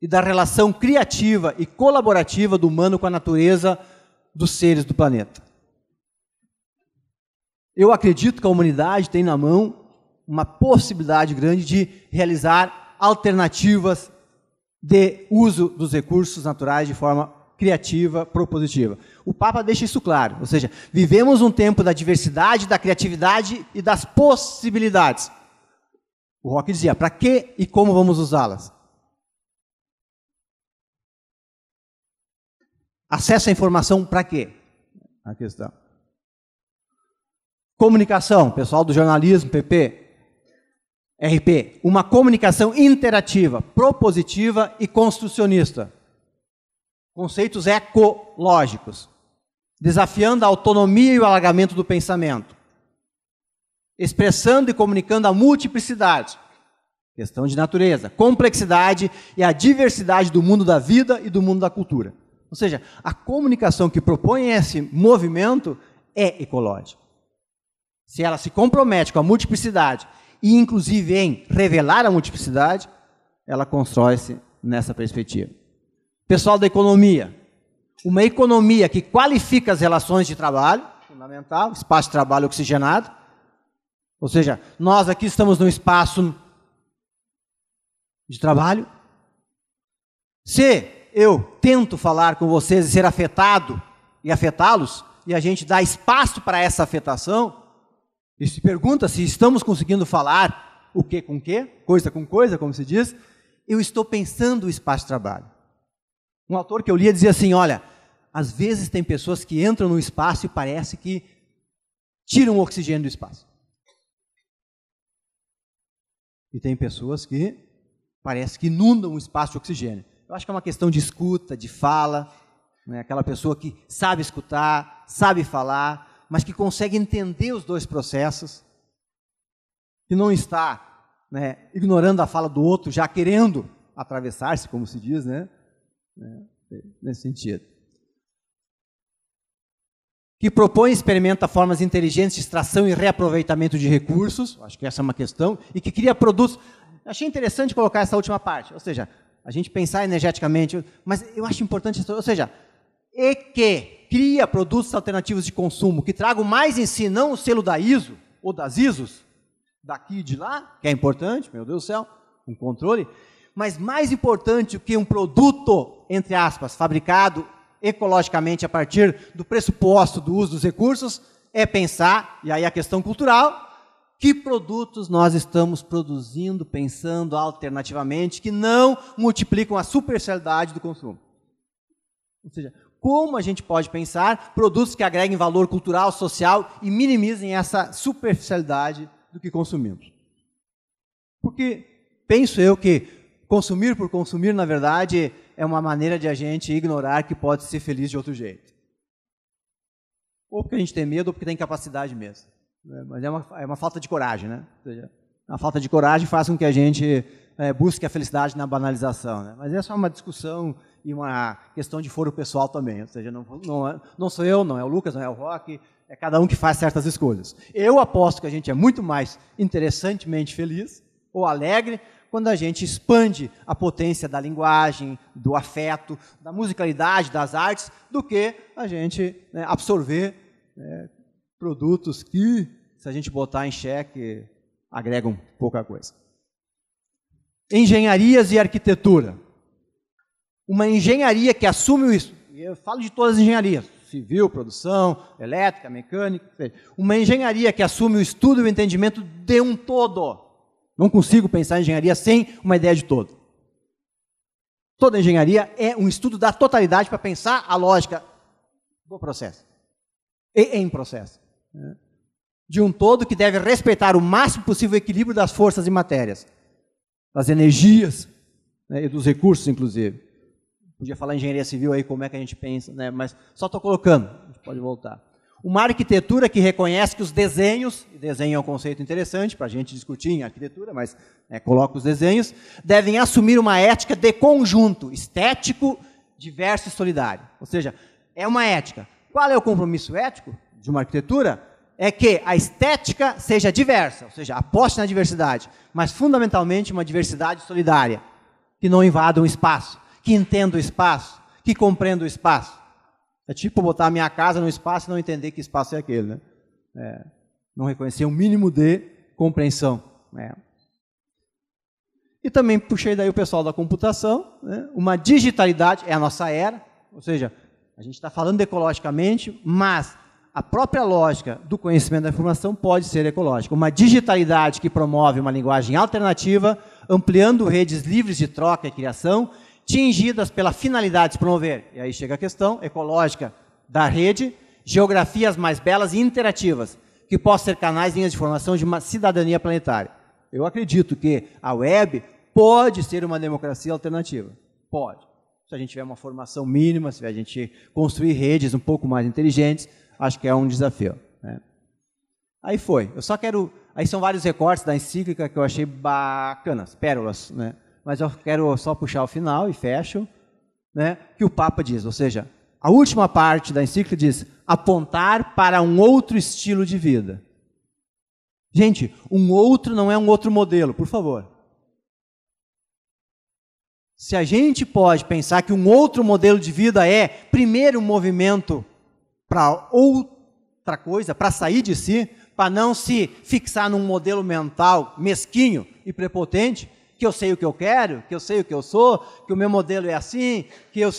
E: e da relação criativa e colaborativa do humano com a natureza dos seres do planeta. Eu acredito que a humanidade tem na mão uma possibilidade grande de realizar alternativas de uso dos recursos naturais de forma criativa, propositiva. O Papa deixa isso claro, ou seja, vivemos um tempo da diversidade, da criatividade e das possibilidades. O Rock dizia, para que e como vamos usá-las? Acesso à informação para quê? A questão. Comunicação, pessoal do jornalismo, PP, RP, uma comunicação interativa, propositiva e construcionista conceitos ecológicos, desafiando a autonomia e o alargamento do pensamento, expressando e comunicando a multiplicidade, questão de natureza, complexidade e a diversidade do mundo da vida e do mundo da cultura. Ou seja, a comunicação que propõe esse movimento é ecológica. Se ela se compromete com a multiplicidade e inclusive em revelar a multiplicidade, ela constrói-se nessa perspectiva. Pessoal da economia. Uma economia que qualifica as relações de trabalho, fundamental, espaço de trabalho oxigenado. Ou seja, nós aqui estamos num espaço de trabalho. Se eu tento falar com vocês e ser afetado e afetá-los, e a gente dá espaço para essa afetação, e se pergunta se estamos conseguindo falar o que com que, coisa com coisa, como se diz, eu estou pensando o espaço de trabalho. Um autor que eu lia dizia assim: olha, às vezes tem pessoas que entram no espaço e parece que tiram o oxigênio do espaço. E tem pessoas que parece que inundam o espaço de oxigênio. Eu acho que é uma questão de escuta, de fala, né? aquela pessoa que sabe escutar, sabe falar, mas que consegue entender os dois processos, que não está né, ignorando a fala do outro, já querendo atravessar-se, como se diz, né? Né, nesse sentido. Que propõe e experimenta formas inteligentes de extração e reaproveitamento de recursos, acho que essa é uma questão, e que cria produtos. Achei interessante colocar essa última parte, ou seja, a gente pensar energeticamente, mas eu acho importante, ou seja, e que cria produtos alternativos de consumo que tragam mais em si, não o selo da ISO ou das ISOs, daqui e de lá, que é importante, meu Deus do céu, um controle, mas mais importante do que um produto, entre aspas, fabricado ecologicamente a partir do pressuposto do uso dos recursos, é pensar, e aí a questão cultural, que produtos nós estamos produzindo, pensando alternativamente, que não multiplicam a superficialidade do consumo. Ou seja, como a gente pode pensar produtos que agreguem valor cultural, social e minimizem essa superficialidade do que consumimos. Porque penso eu que Consumir por consumir, na verdade, é uma maneira de a gente ignorar que pode ser feliz de outro jeito. Ou porque a gente tem medo, ou porque tem capacidade mesmo. Né? Mas é uma, é uma falta de coragem, né? A falta de coragem faz com que a gente é, busque a felicidade na banalização. Né? Mas essa é uma discussão e uma questão de foro pessoal também. Ou seja, não, não, é, não sou eu, não é o Lucas, não é o Rock, é cada um que faz certas escolhas. Eu aposto que a gente é muito mais interessantemente feliz ou alegre quando a gente expande a potência da linguagem, do afeto, da musicalidade, das artes, do que a gente né, absorver né, produtos que, se a gente botar em xeque, agregam pouca coisa. Engenharias e arquitetura. Uma engenharia que assume isso. Eu falo de todas as engenharias, civil, produção, elétrica, mecânica. Uma engenharia que assume o estudo e o entendimento de um todo não consigo pensar em engenharia sem uma ideia de todo. Toda engenharia é um estudo da totalidade para pensar a lógica do processo e em processo. Né? De um todo que deve respeitar o máximo possível o equilíbrio das forças e matérias, das energias né, e dos recursos, inclusive. Podia falar engenharia civil aí, como é que a gente pensa, né, mas só estou colocando, a gente pode voltar. Uma arquitetura que reconhece que os desenhos, desenho é um conceito interessante para a gente discutir em arquitetura, mas é, coloca os desenhos, devem assumir uma ética de conjunto, estético, diverso e solidário. Ou seja, é uma ética. Qual é o compromisso ético de uma arquitetura? É que a estética seja diversa, ou seja, aposte na diversidade, mas fundamentalmente uma diversidade solidária, que não invada o espaço, que entenda o espaço, que compreenda o espaço. É tipo botar a minha casa no espaço e não entender que espaço é aquele, né? É, não reconhecer o um mínimo de compreensão. Né? E também puxei daí o pessoal da computação, né? uma digitalidade, é a nossa era, ou seja, a gente está falando ecologicamente, mas a própria lógica do conhecimento da informação pode ser ecológica. Uma digitalidade que promove uma linguagem alternativa, ampliando redes livres de troca e criação tingidas pela finalidade de promover, e aí chega a questão ecológica da rede, geografias mais belas e interativas, que possam ser canais, linhas de formação de uma cidadania planetária. Eu acredito que a web pode ser uma democracia alternativa. Pode. Se a gente tiver uma formação mínima, se a gente construir redes um pouco mais inteligentes, acho que é um desafio. Né? Aí foi. Eu só quero. Aí são vários recortes da encíclica que eu achei bacanas, pérolas, né? Mas eu quero só puxar o final e fecho, né, que o Papa diz, ou seja, a última parte da encíclica diz apontar para um outro estilo de vida. Gente, um outro não é um outro modelo, por favor. Se a gente pode pensar que um outro modelo de vida é, primeiro, um movimento para outra coisa, para sair de si, para não se fixar num modelo mental mesquinho e prepotente, que eu sei o que eu quero, que eu sei o que eu sou, que o meu modelo é assim, que eu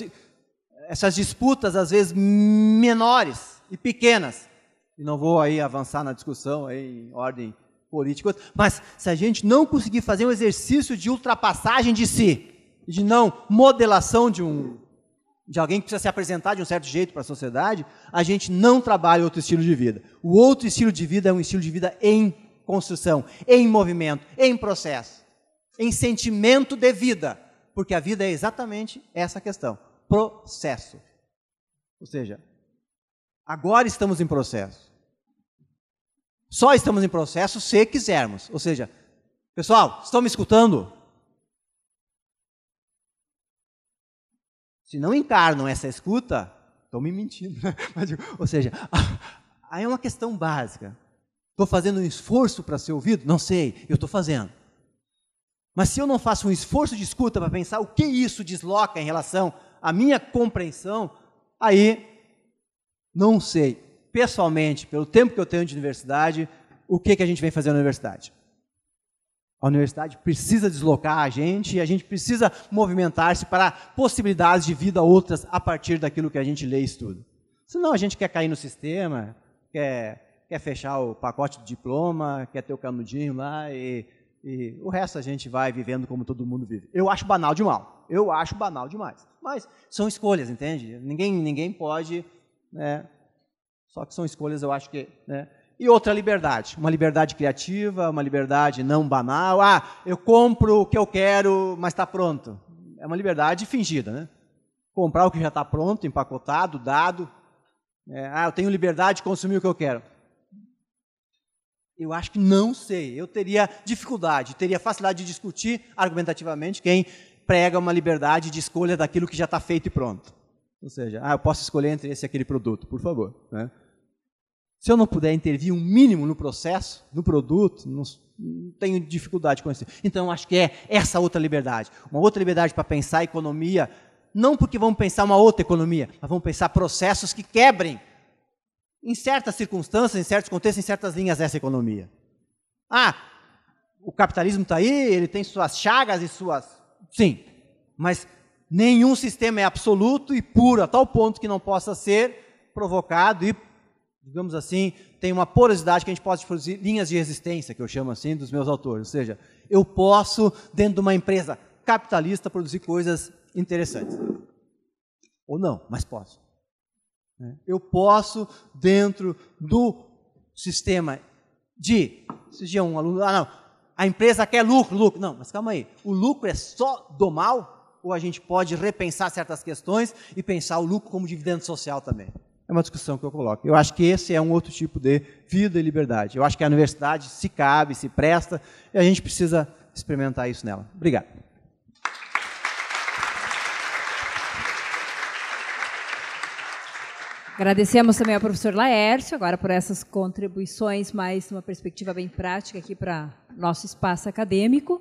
E: essas disputas às vezes menores e pequenas. E não vou aí avançar na discussão aí em ordem política, mas se a gente não conseguir fazer um exercício de ultrapassagem de si, de não modelação de um de alguém que precisa se apresentar de um certo jeito para a sociedade, a gente não trabalha outro estilo de vida. O outro estilo de vida é um estilo de vida em construção, em movimento, em processo em sentimento de vida, porque a vida é exatamente essa questão, processo. Ou seja, agora estamos em processo. Só estamos em processo se quisermos. Ou seja, pessoal, estão me escutando? Se não encarnam essa escuta, estão me mentindo. Ou seja, aí é uma questão básica. Estou fazendo um esforço para ser ouvido? Não sei, eu estou fazendo. Mas se eu não faço um esforço de escuta para pensar o que isso desloca em relação à minha compreensão, aí não sei, pessoalmente, pelo tempo que eu tenho de universidade, o que, que a gente vem fazer na universidade. A universidade precisa deslocar a gente e a gente precisa movimentar-se para possibilidades de vida outras a partir daquilo que a gente lê e estuda. Senão a gente quer cair no sistema, quer, quer fechar o pacote de diploma, quer ter o canudinho lá e e o resto a gente vai vivendo como todo mundo vive. Eu acho banal de mal. Eu acho banal demais. Mas são escolhas, entende? Ninguém, ninguém pode. Né? Só que são escolhas, eu acho que. Né? E outra liberdade. Uma liberdade criativa, uma liberdade não banal. Ah, eu compro o que eu quero, mas está pronto. É uma liberdade fingida, né? Comprar o que já está pronto, empacotado, dado. É, ah, eu tenho liberdade de consumir o que eu quero. Eu acho que não sei. Eu teria dificuldade, teria facilidade de discutir argumentativamente quem prega uma liberdade de escolha daquilo que já está feito e pronto. Ou seja, ah, eu posso escolher entre esse e aquele produto, por favor. Né? Se eu não puder intervir um mínimo no processo, no produto, nos, tenho dificuldade com isso. Então, acho que é essa outra liberdade. Uma outra liberdade para pensar a economia, não porque vamos pensar uma outra economia, mas vamos pensar processos que quebrem, em certas circunstâncias, em certos contextos, em certas linhas, essa economia. Ah, o capitalismo está aí, ele tem suas chagas e suas. Sim, mas nenhum sistema é absoluto e puro a tal ponto que não possa ser provocado e digamos assim, tem uma porosidade que a gente pode produzir linhas de resistência, que eu chamo assim, dos meus autores. Ou seja, eu posso, dentro de uma empresa capitalista, produzir coisas interessantes. Ou não, mas posso. Né? Eu posso, dentro do sistema de. Esses dias um aluno. Ah, não. A empresa quer lucro, lucro. Não, mas calma aí. O lucro é só do mal? Ou a gente pode repensar certas questões e pensar o lucro como dividendo social também? É uma discussão que eu coloco. Eu acho que esse é um outro tipo de vida e liberdade. Eu acho que a universidade se cabe, se presta, e a gente precisa experimentar isso nela. Obrigado.
B: Agradecemos também ao professor Laércio, agora por essas contribuições, mais uma perspectiva bem prática aqui para nosso espaço acadêmico.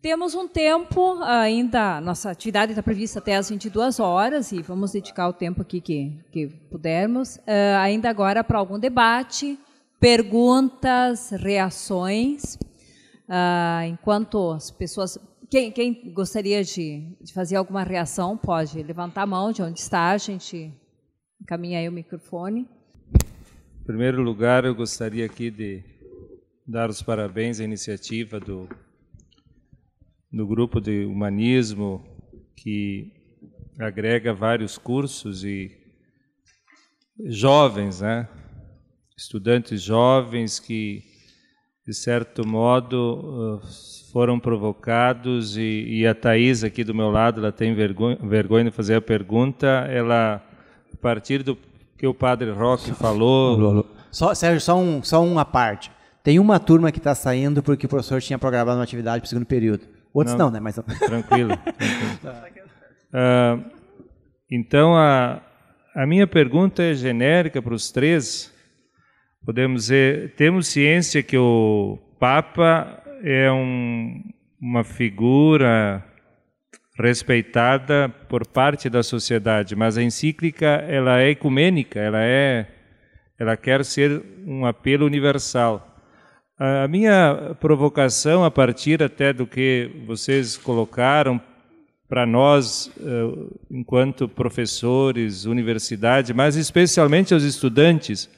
B: Temos um tempo ainda, nossa atividade está prevista até às 22 horas e vamos dedicar o tempo aqui que, que pudermos. Uh, ainda agora para algum debate, perguntas, reações. Uh, enquanto as pessoas. Quem, quem gostaria de, de, fazer alguma reação pode levantar a mão de onde está, a gente encaminha aí o microfone.
F: Em primeiro lugar, eu gostaria aqui de dar os parabéns à iniciativa do no grupo de humanismo que agrega vários cursos e jovens, né? Estudantes jovens que de certo modo foram provocados e, e a Thais aqui do meu lado, ela tem vergonha, vergonha de fazer a pergunta, ela a partir do que o padre Roque falou...
E: Só, Sérgio, só, um, só uma parte. Tem uma turma que está saindo porque o professor tinha programado uma atividade para o segundo período. Outros não, não né? Mas...
F: Tranquilo. tranquilo. Uh, então, a, a minha pergunta é genérica para os três. Podemos dizer, temos ciência que o Papa é um, uma figura respeitada por parte da sociedade, mas a encíclica ela é ecumênica, ela é, ela quer ser um apelo universal. A minha provocação, a partir até do que vocês colocaram para nós, eh, enquanto professores, universidade, mas especialmente aos estudantes,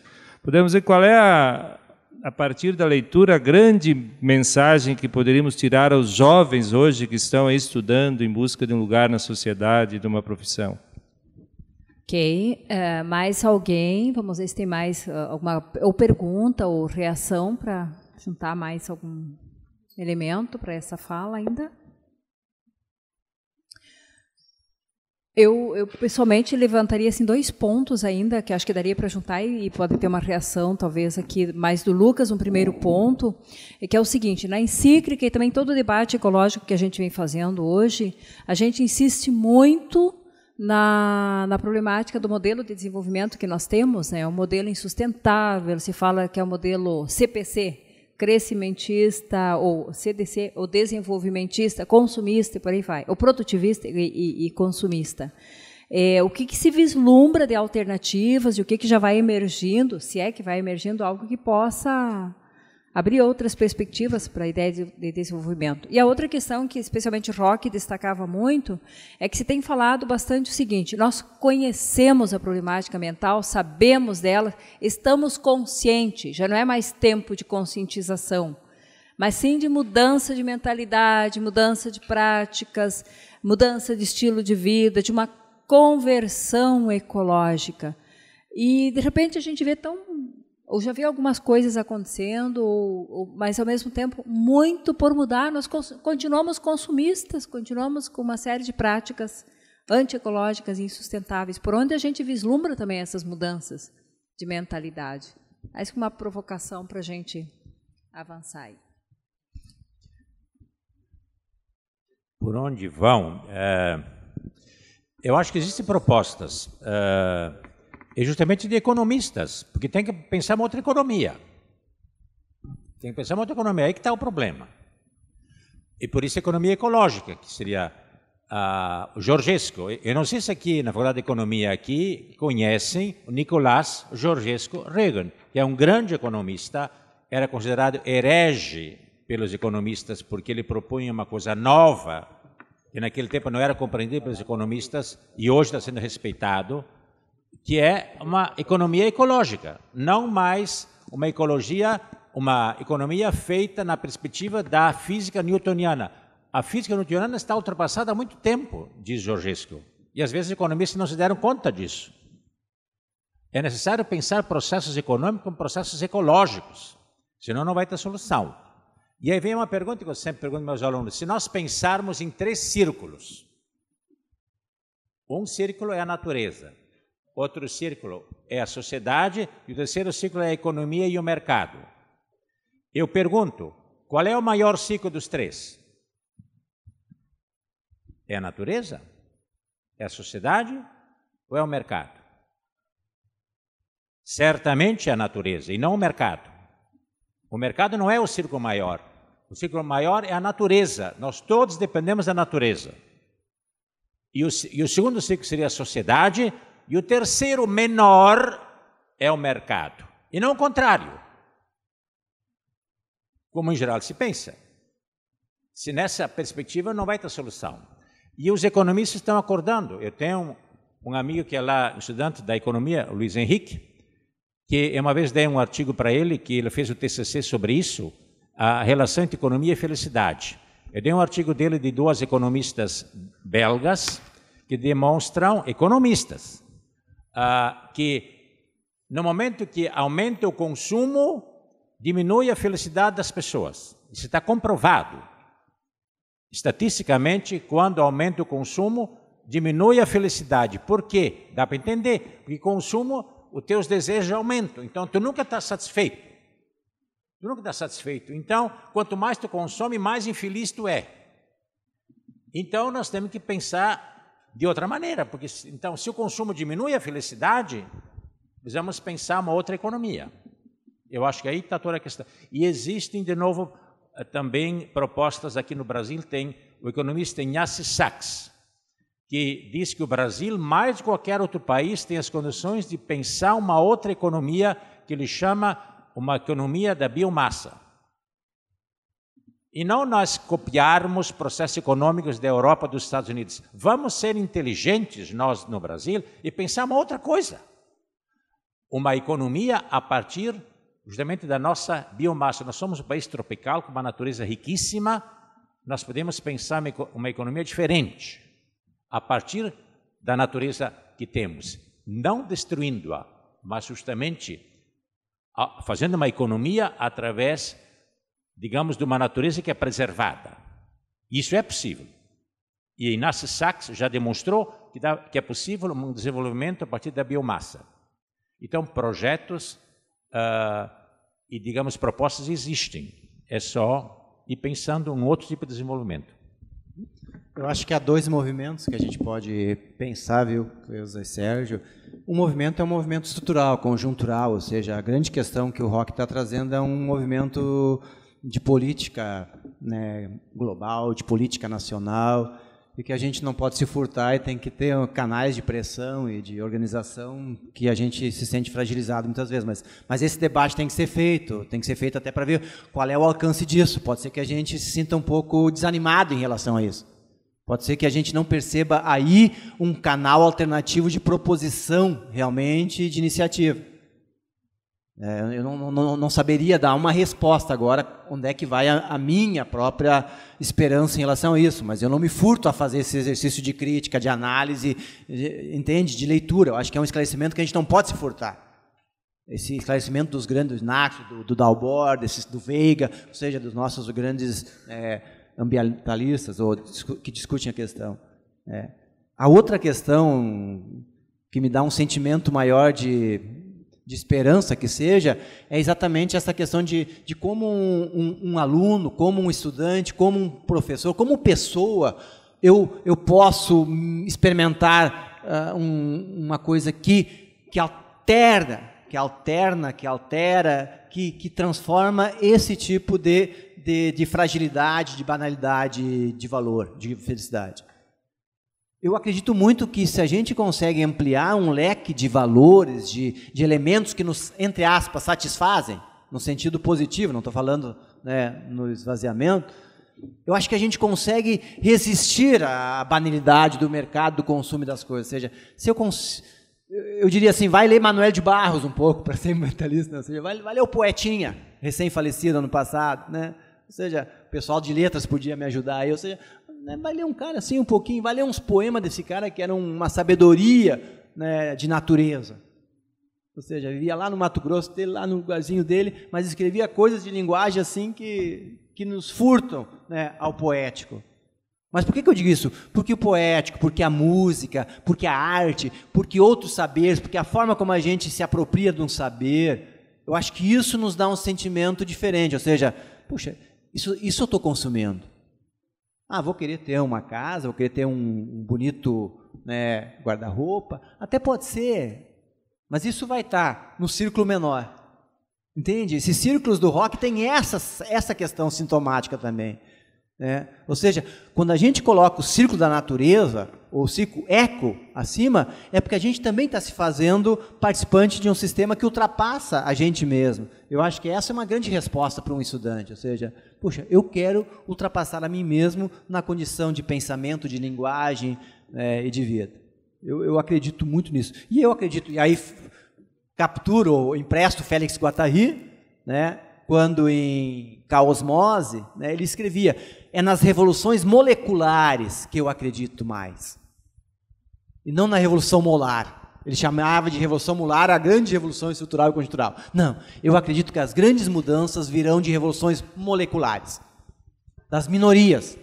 F: podemos dizer qual é a, a partir da leitura, a grande mensagem que poderíamos tirar aos jovens hoje que estão estudando em busca de um lugar na sociedade, de uma profissão?
B: Ok, uh, mais alguém? Vamos ver se tem mais uh, alguma ou pergunta ou reação para juntar mais algum elemento para essa fala ainda? Eu, eu, pessoalmente levantaria assim dois pontos ainda que acho que daria para juntar e, pode ter uma reação talvez aqui mais do Lucas um primeiro ponto é que é o seguinte na encíclica e também todo o debate ecológico que a gente vem fazendo hoje a gente insiste muito na, na problemática do modelo de desenvolvimento que nós temos né, um modelo insustentável se fala que é o modelo CPC crescimentista, ou CDC, ou desenvolvimentista, consumista e por aí vai, ou produtivista e, e, e consumista. É, o que, que, se vislumbra de alternativas e o que, que já vai emergindo, se é que vai emergindo algo que possa abrir outras perspectivas para a ideia de, de, desenvolvimento. E a outra questão que especialmente Rock destacava muito é que se tem falado bastante o seguinte: nós conhecemos a problemática mental, sabemos dela, estamos conscientes, já não é mais tempo de conscientização, mas sim de mudança de mentalidade, mudança de práticas, mudança de estilo de vida, de uma conversão ecológica. E de repente a gente vê tão ou já vi algumas coisas acontecendo, ou, ou, mas ao mesmo tempo muito por mudar. Nós cons continuamos consumistas, continuamos com uma série de práticas antiecológicas e insustentáveis, por onde a gente vislumbra também essas mudanças de mentalidade. Acho que uma provocação para a gente avançar aí.
D: Por onde vão? É, eu acho que existem propostas. É, é justamente de economistas, porque tem que pensar uma outra economia. Tem que pensar uma outra economia. Aí que está o problema. E por isso a economia ecológica, que seria o Georgesco. Eu não sei se aqui na Faculdade de Economia aqui conhecem o Nicolás Georgesco Reagan, que é um grande economista, era considerado herege pelos economistas porque ele propunha uma coisa nova que naquele tempo não era compreendido pelos economistas e hoje está sendo respeitado, que é uma economia ecológica, não mais uma ecologia, uma economia feita na perspectiva da física newtoniana. A física newtoniana está ultrapassada há muito tempo, diz Georgescu. E às vezes os economistas não se deram conta disso. É necessário pensar processos econômicos como processos ecológicos, senão não vai ter solução. E aí vem uma pergunta que eu sempre pergunto aos meus alunos: se nós pensarmos em três círculos, um círculo é a natureza, outro círculo é a sociedade e o terceiro círculo é a economia e o mercado. Eu pergunto: qual é o maior ciclo dos três? É a natureza? É a sociedade ou é o mercado? Certamente é a natureza e não o mercado. O mercado não é o círculo maior. O círculo maior é a natureza. Nós todos dependemos da natureza. E o, e o segundo ciclo seria a sociedade. E o terceiro menor é o mercado. E não o contrário. Como em geral se pensa. Se nessa perspectiva não vai ter solução. E os economistas estão acordando. Eu tenho um, amigo que é lá, estudante da economia, Luiz Henrique, que uma vez dei um artigo para ele, que ele fez o TCC sobre isso, a relação entre economia e felicidade. Eu dei um artigo dele de duas economistas belgas que demonstram, economistas, uh, que no momento que aumenta o consumo, diminui a felicidade das pessoas. Isso está comprovado. Estatisticamente, quando aumenta o consumo, diminui a felicidade. Por quê? Dá para entender. Porque consumo os teus desejos aumentam. Então, tu nunca está satisfeito. Tu nunca está satisfeito. Então, quanto mais tu consome, mais infeliz tu é. Então, nós temos que pensar de outra maneira, porque então, se o consumo diminui a felicidade, precisamos pensar uma outra economia. Eu acho que aí está toda a questão. E existem, de novo, eh, também propostas aqui no Brasil, tem o economista Inácio Sachs, que diz que o Brasil, mais de qualquer outro país, tem as condições de pensar uma outra economia que ele chama uma economia da biomassa. E não nós copiarmos processos econômicos da Europa dos Estados Unidos. Vamos ser inteligentes, nós no Brasil, e pensar uma outra coisa. Uma economia a partir justamente da nossa biomassa. Nós somos um país tropical com uma natureza riquíssima, nós podemos pensar uma economia diferente a partir da natureza que temos, não destruindo-a, mas justamente fazendo uma economia através, digamos, de uma natureza que é preservada. Isso é possível. E Inácio Sachs já demonstrou que, dá, que, é possível um desenvolvimento a partir da biomassa. Então, projetos uh, e, digamos, propostas existem. É só ir pensando em um outro tipo de desenvolvimento.
E: Eu acho que há dois movimentos que a gente pode pensar, viu, Cleusa e Sérgio. Um movimento é um movimento estrutural, conjuntural, ou seja, a grande questão que o Rock está trazendo é um movimento de política né, global, de política nacional, e que a gente não pode se furtar e tem que ter canais de pressão e de organização que a gente se sente fragilizado muitas vezes. Mas, mas esse debate tem que ser feito, tem que ser feito até para ver qual é o alcance disso. Pode ser que a gente se sinta um pouco desanimado em relação a isso. Pode ser que a gente não perceba aí um canal alternativo de proposição realmente de iniciativa. É, eu não, não, não, saberia dar uma resposta agora onde é que vai a, a, minha própria esperança em relação a isso, mas eu não me furto a fazer esse exercício de crítica, de análise, de, entende, de leitura. Eu acho que é um esclarecimento que a gente não pode se furtar. Esse esclarecimento dos grandes Nax, do, do Dalbor, do Veiga, ou seja, dos nossos grandes é, ambientalistas ou que discutem a questão. É. A outra questão que me dá um sentimento maior de, de esperança que seja, é exatamente essa questão de, de como um, um, um aluno, como um estudante, como um professor, como pessoa, eu, eu posso experimentar uh, um, uma coisa que, que alterna, que alterna, que altera, que, que transforma esse tipo de, de, de fragilidade, de banalidade de valor, de felicidade. Eu acredito muito que se a gente consegue ampliar um leque de valores, de, de elementos que nos, entre aspas, satisfazem, no sentido positivo, não estou falando né, no esvaziamento, eu acho que a gente consegue resistir à banalidade do mercado, do consumo das coisas. Ou seja, se eu, eu diria assim, vai ler Manuel de Barros um pouco, para ser mentalista, ou seja, vai, vai ler o Poetinha, recém-falecido ano passado, né? Ou seja, o pessoal de letras podia me ajudar aí, ou seja, né, vai ler um cara assim um pouquinho, vai ler uns poemas desse cara que eram uma sabedoria né, de natureza. Ou seja, vivia lá no Mato Grosso dele, lá no lugarzinho dele, mas escrevia coisas de linguagem assim que, que nos furtam né, ao poético. Mas por que, que eu digo isso? Porque o poético, porque a música, porque a arte, porque outros saberes, porque a forma como a gente se apropria de um saber, eu acho que isso nos dá um sentimento diferente. Ou seja, puxa, isso, isso eu estou consumindo. Ah, vou querer ter uma casa, vou querer ter um, bonito né, guarda-roupa. Até pode ser, mas isso vai estar no círculo menor. Entende? Esses círculos do rock têm essa, essa questão sintomática também. Né? Ou seja, quando a gente coloca o círculo da natureza, ou o círculo eco acima, é porque a gente também está se fazendo participante de um sistema que ultrapassa a gente mesmo. Eu acho que essa é uma grande resposta para um estudante. Ou seja, puxa, eu quero ultrapassar a mim mesmo na condição de pensamento, de linguagem é, e de vida. Eu, eu acredito muito nisso. E eu acredito, e aí capturo empresto Félix Guattari, né? Quando em Caosmose, né, ele escrevia: é nas revoluções moleculares que eu acredito mais, e não na revolução molar. Ele chamava de revolução molar a grande revolução estrutural e conjuntural. Não, eu acredito que as grandes mudanças virão de revoluções moleculares, das minorias.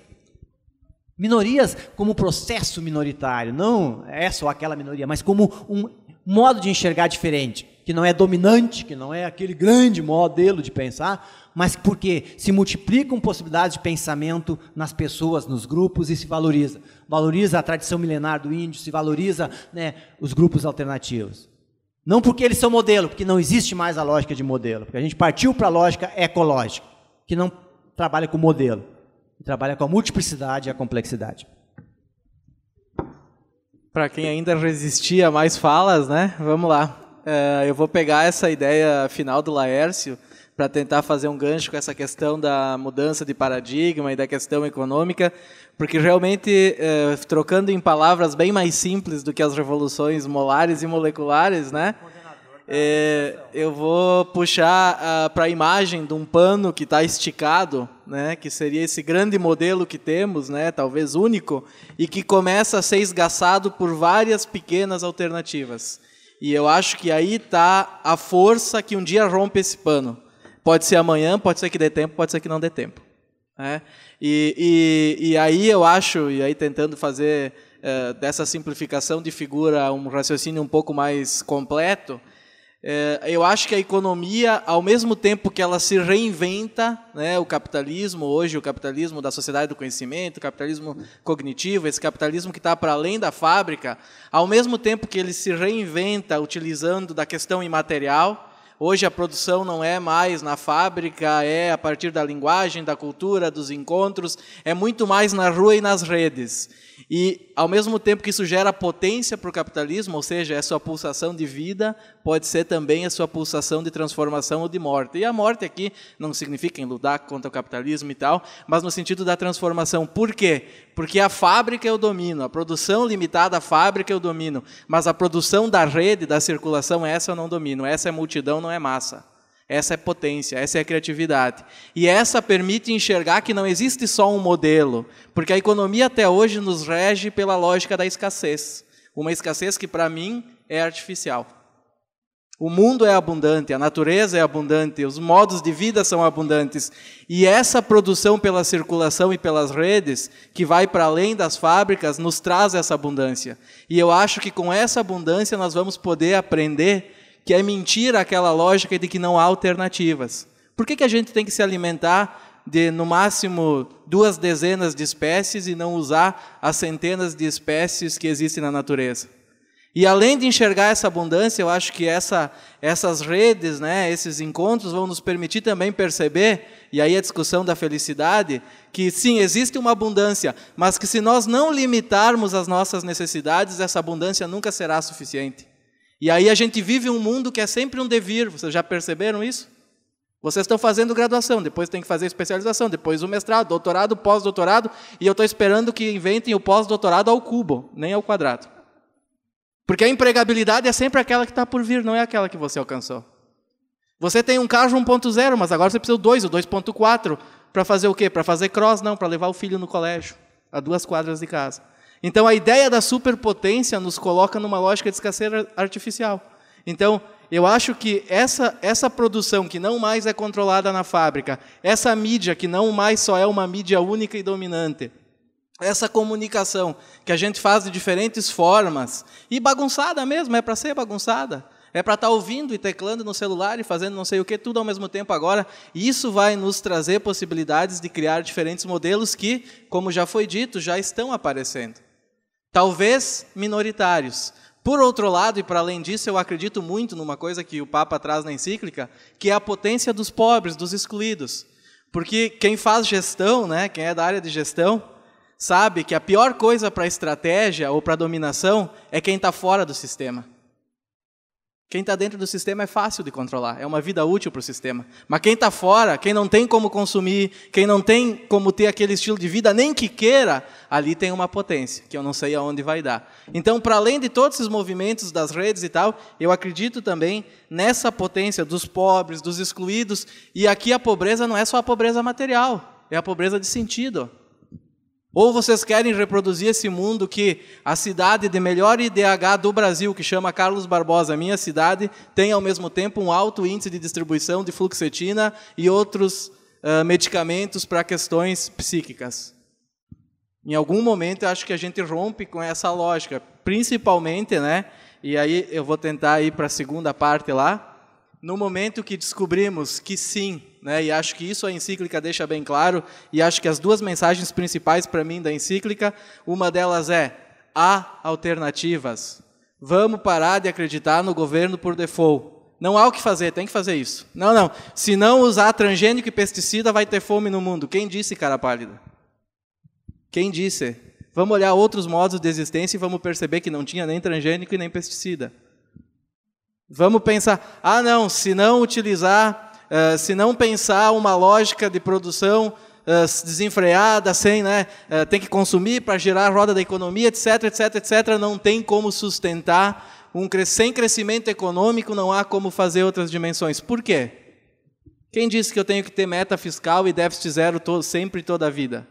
E: Minorias como processo minoritário, não é só aquela minoria, mas como um modo de enxergar diferente que não é dominante, que não é aquele grande modelo de pensar, mas porque se multiplicam possibilidades de pensamento nas pessoas, nos grupos e se valoriza. Valoriza a tradição milenar do índio, se valoriza né, os grupos alternativos. Não porque eles são modelo, porque não existe mais a lógica de modelo, porque a gente partiu para a lógica ecológica, que não trabalha com modelo, trabalha com a multiplicidade e a complexidade.
C: Para quem ainda resistia a mais falas, né? Vamos lá. É, eu vou pegar essa ideia final do Laércio para tentar fazer um gancho com essa questão da mudança de paradigma e da questão econômica, porque realmente, é, trocando em palavras bem mais simples do que as revoluções molares e moleculares, né? É, eu vou puxar uh, para a imagem de um pano que está esticado, né, que seria esse grande modelo que temos, né, talvez único, e que começa a ser esgaçado por várias pequenas alternativas. E eu acho que aí está a força que um dia rompe esse pano. Pode ser amanhã, pode ser que dê tempo, pode ser que não dê tempo. Né? E, e, e aí eu acho, e aí tentando fazer uh, dessa simplificação de figura um raciocínio um pouco mais completo, é, eu acho que a economia, ao mesmo tempo que ela se reinventa, né, o capitalismo, hoje o capitalismo da sociedade do conhecimento, o capitalismo cognitivo, esse capitalismo que está para além da fábrica, ao mesmo tempo que ele se reinventa utilizando da questão imaterial, Hoje a produção não é mais na fábrica, é a partir da linguagem, da cultura, dos encontros, é muito mais na rua e nas redes. E, ao mesmo tempo que isso gera potência para o capitalismo, ou seja, é sua pulsação de vida, pode ser também a sua pulsação de transformação ou de morte. E a morte aqui não significa em lutar contra o capitalismo e tal, mas no sentido da transformação. Por quê? Porque a fábrica é o domínio, a produção limitada à fábrica é o domínio, mas a produção da rede, da circulação, essa eu não domino. Essa é multidão, não é massa. Essa é potência, essa é criatividade. E essa permite enxergar que não existe só um modelo, porque a economia até hoje nos rege pela lógica da escassez. Uma escassez que, para mim, é artificial. O mundo é abundante, a natureza é abundante, os modos de vida são abundantes. E essa produção pela circulação e pelas redes, que vai para além das fábricas, nos traz essa abundância. E eu acho que com essa abundância nós vamos poder aprender que é mentira aquela lógica de que não há alternativas. Por que, que a gente tem que se alimentar de, no máximo, duas dezenas de espécies e não usar as centenas de espécies que existem na natureza? E além de enxergar essa abundância, eu acho que essa, essas redes, né, esses encontros vão nos permitir também perceber, e aí a discussão da felicidade, que sim, existe uma abundância, mas que se nós não limitarmos as nossas necessidades, essa abundância nunca será suficiente. E aí a gente vive um mundo que é sempre um devir, vocês já perceberam isso? Vocês estão fazendo graduação, depois tem que fazer especialização, depois o mestrado, doutorado, pós-doutorado, e eu estou esperando que inventem o pós-doutorado ao cubo, nem ao quadrado. Porque a empregabilidade é sempre aquela que está por vir, não é aquela que você alcançou. Você tem um carro 1.0, mas agora você precisa do 2, o 2.4, para fazer o quê? Para fazer cross? Não, para levar o filho no colégio, a duas quadras de casa. Então a ideia da superpotência nos coloca numa lógica de escassez artificial. Então, eu acho que essa, essa produção que não mais é controlada na fábrica, essa mídia que não mais só é uma mídia única e dominante, essa comunicação que a gente faz de diferentes formas, e bagunçada mesmo, é para ser bagunçada. É para estar tá ouvindo e teclando no celular e fazendo não sei o que, tudo ao mesmo tempo agora. Isso vai nos trazer possibilidades de criar diferentes modelos que, como já foi dito, já estão aparecendo. Talvez minoritários. Por outro lado, e para além disso, eu acredito muito numa coisa que o Papa traz na encíclica, que é a potência dos pobres, dos excluídos. Porque quem faz gestão, né, quem é da área de gestão, sabe que a pior coisa para a estratégia ou para a dominação é quem está fora do sistema. Quem está dentro do sistema é fácil de controlar, é uma vida útil para o sistema. Mas quem está fora, quem não tem como consumir, quem não tem como ter aquele estilo de vida, nem que queira, ali tem uma potência, que eu não sei aonde vai dar. Então, para além de todos esses movimentos das redes e tal, eu acredito também nessa potência dos pobres, dos excluídos, e aqui a pobreza não é só a pobreza material, é a pobreza de sentido. Ou vocês querem reproduzir esse mundo que a cidade de melhor IDH do Brasil, que chama Carlos Barbosa, minha cidade, tem ao mesmo tempo um alto índice de distribuição de fluoxetina e outros uh, medicamentos para questões psíquicas. Em algum momento eu acho que a gente rompe com essa lógica, principalmente, né? E aí eu vou tentar ir para a segunda parte lá. No momento que descobrimos que sim, né, e acho que isso a encíclica deixa bem claro, e acho que as duas mensagens principais para mim da encíclica, uma delas é: há alternativas. Vamos parar de acreditar no governo por default. Não há o que fazer, tem que fazer isso. Não, não. Se não usar transgênico e pesticida, vai ter fome no mundo. Quem disse, cara pálida? Quem disse? Vamos olhar outros modos de existência e vamos perceber que não tinha nem transgênico e nem pesticida. Vamos pensar, ah, não, se não utilizar uh, se não pensar uma lógica de produção uh, desenfreada, sem, né, uh, tem que consumir para girar a roda da economia, etc, etc, etc, não tem como sustentar um sem crescimento econômico, não há como fazer outras dimensões. Por quê? Quem disse que eu tenho que ter meta fiscal e déficit zero todo, sempre toda a vida?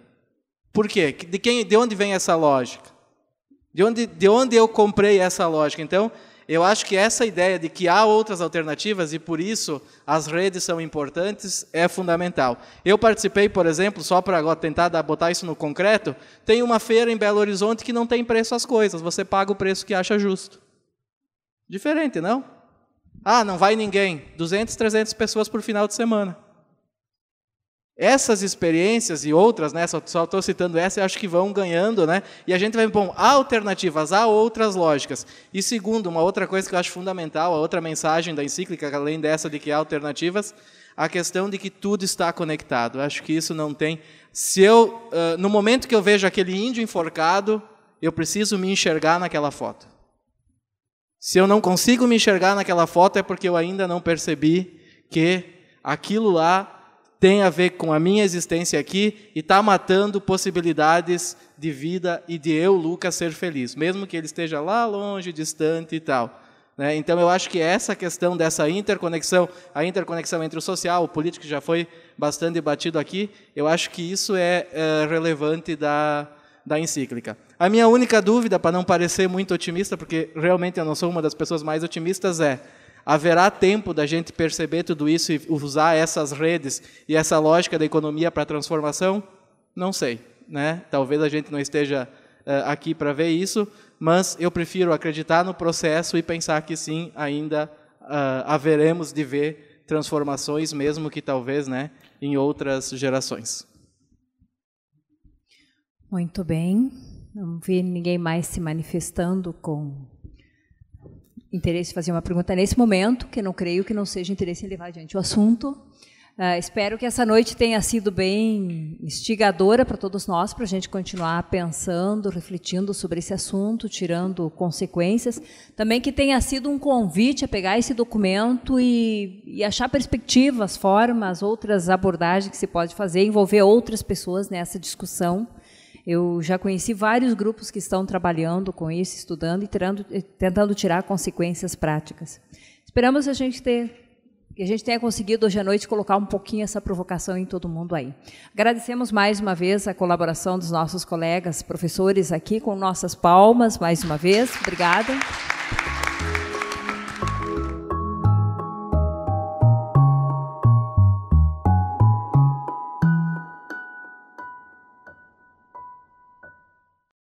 C: Por quê? De, quem, de onde vem essa lógica? De onde, de onde eu comprei essa lógica? Então, eu acho que essa ideia de que há outras alternativas e por isso as redes são importantes é fundamental. Eu participei, por exemplo, só para tentar botar isso no concreto, tem uma feira em Belo Horizonte que não tem preço às coisas, você paga o preço que acha justo. Diferente, não? Ah, não vai ninguém. 200, 300 pessoas por final de semana. Essas experiências e outras, né, só estou citando essa, eu acho que vão ganhando, né, e a gente vai, bom, há alternativas, há outras lógicas. E segundo, uma outra coisa que eu acho fundamental, a outra mensagem da encíclica, além dessa de que há alternativas, a questão de que tudo está conectado. Eu acho que isso não tem. Se eu, uh, no momento que eu vejo aquele índio enforcado, eu preciso me enxergar naquela foto. Se eu não consigo me enxergar naquela foto, é porque eu ainda não percebi que aquilo lá tem a ver com a minha existência aqui e está matando possibilidades de vida e de eu, Lucas, ser feliz, mesmo que ele esteja lá longe, distante e tal. Né? Então, eu acho que essa questão dessa interconexão, a interconexão entre o social, o político, que já foi bastante debatido aqui, eu acho que isso é, é relevante da, da encíclica. A minha única dúvida, para não parecer muito otimista, porque realmente eu não sou uma das pessoas mais otimistas, é Haverá tempo da gente perceber tudo isso e usar essas redes e essa lógica da economia para transformação? Não sei. Né? Talvez a gente não esteja uh, aqui para ver isso, mas eu prefiro acreditar no processo e pensar que sim, ainda uh, haveremos de ver transformações, mesmo que talvez né, em outras gerações.
B: Muito bem. Não vi ninguém mais se manifestando com interesse em fazer uma pergunta nesse momento, que não creio que não seja interesse em levar adiante o assunto. Uh, espero que essa noite tenha sido bem instigadora para todos nós, para a gente continuar pensando, refletindo sobre esse assunto, tirando consequências. Também que tenha sido um convite a pegar esse documento e, e achar perspectivas, formas, outras abordagens que se pode fazer, envolver outras pessoas nessa discussão. Eu já conheci vários grupos que estão trabalhando com isso, estudando e tirando, tentando tirar consequências práticas. Esperamos a gente ter que a gente tenha conseguido hoje à noite colocar um pouquinho essa provocação em todo mundo aí. Agradecemos mais uma vez a colaboração dos nossos colegas professores aqui com nossas palmas mais uma vez. Obrigada.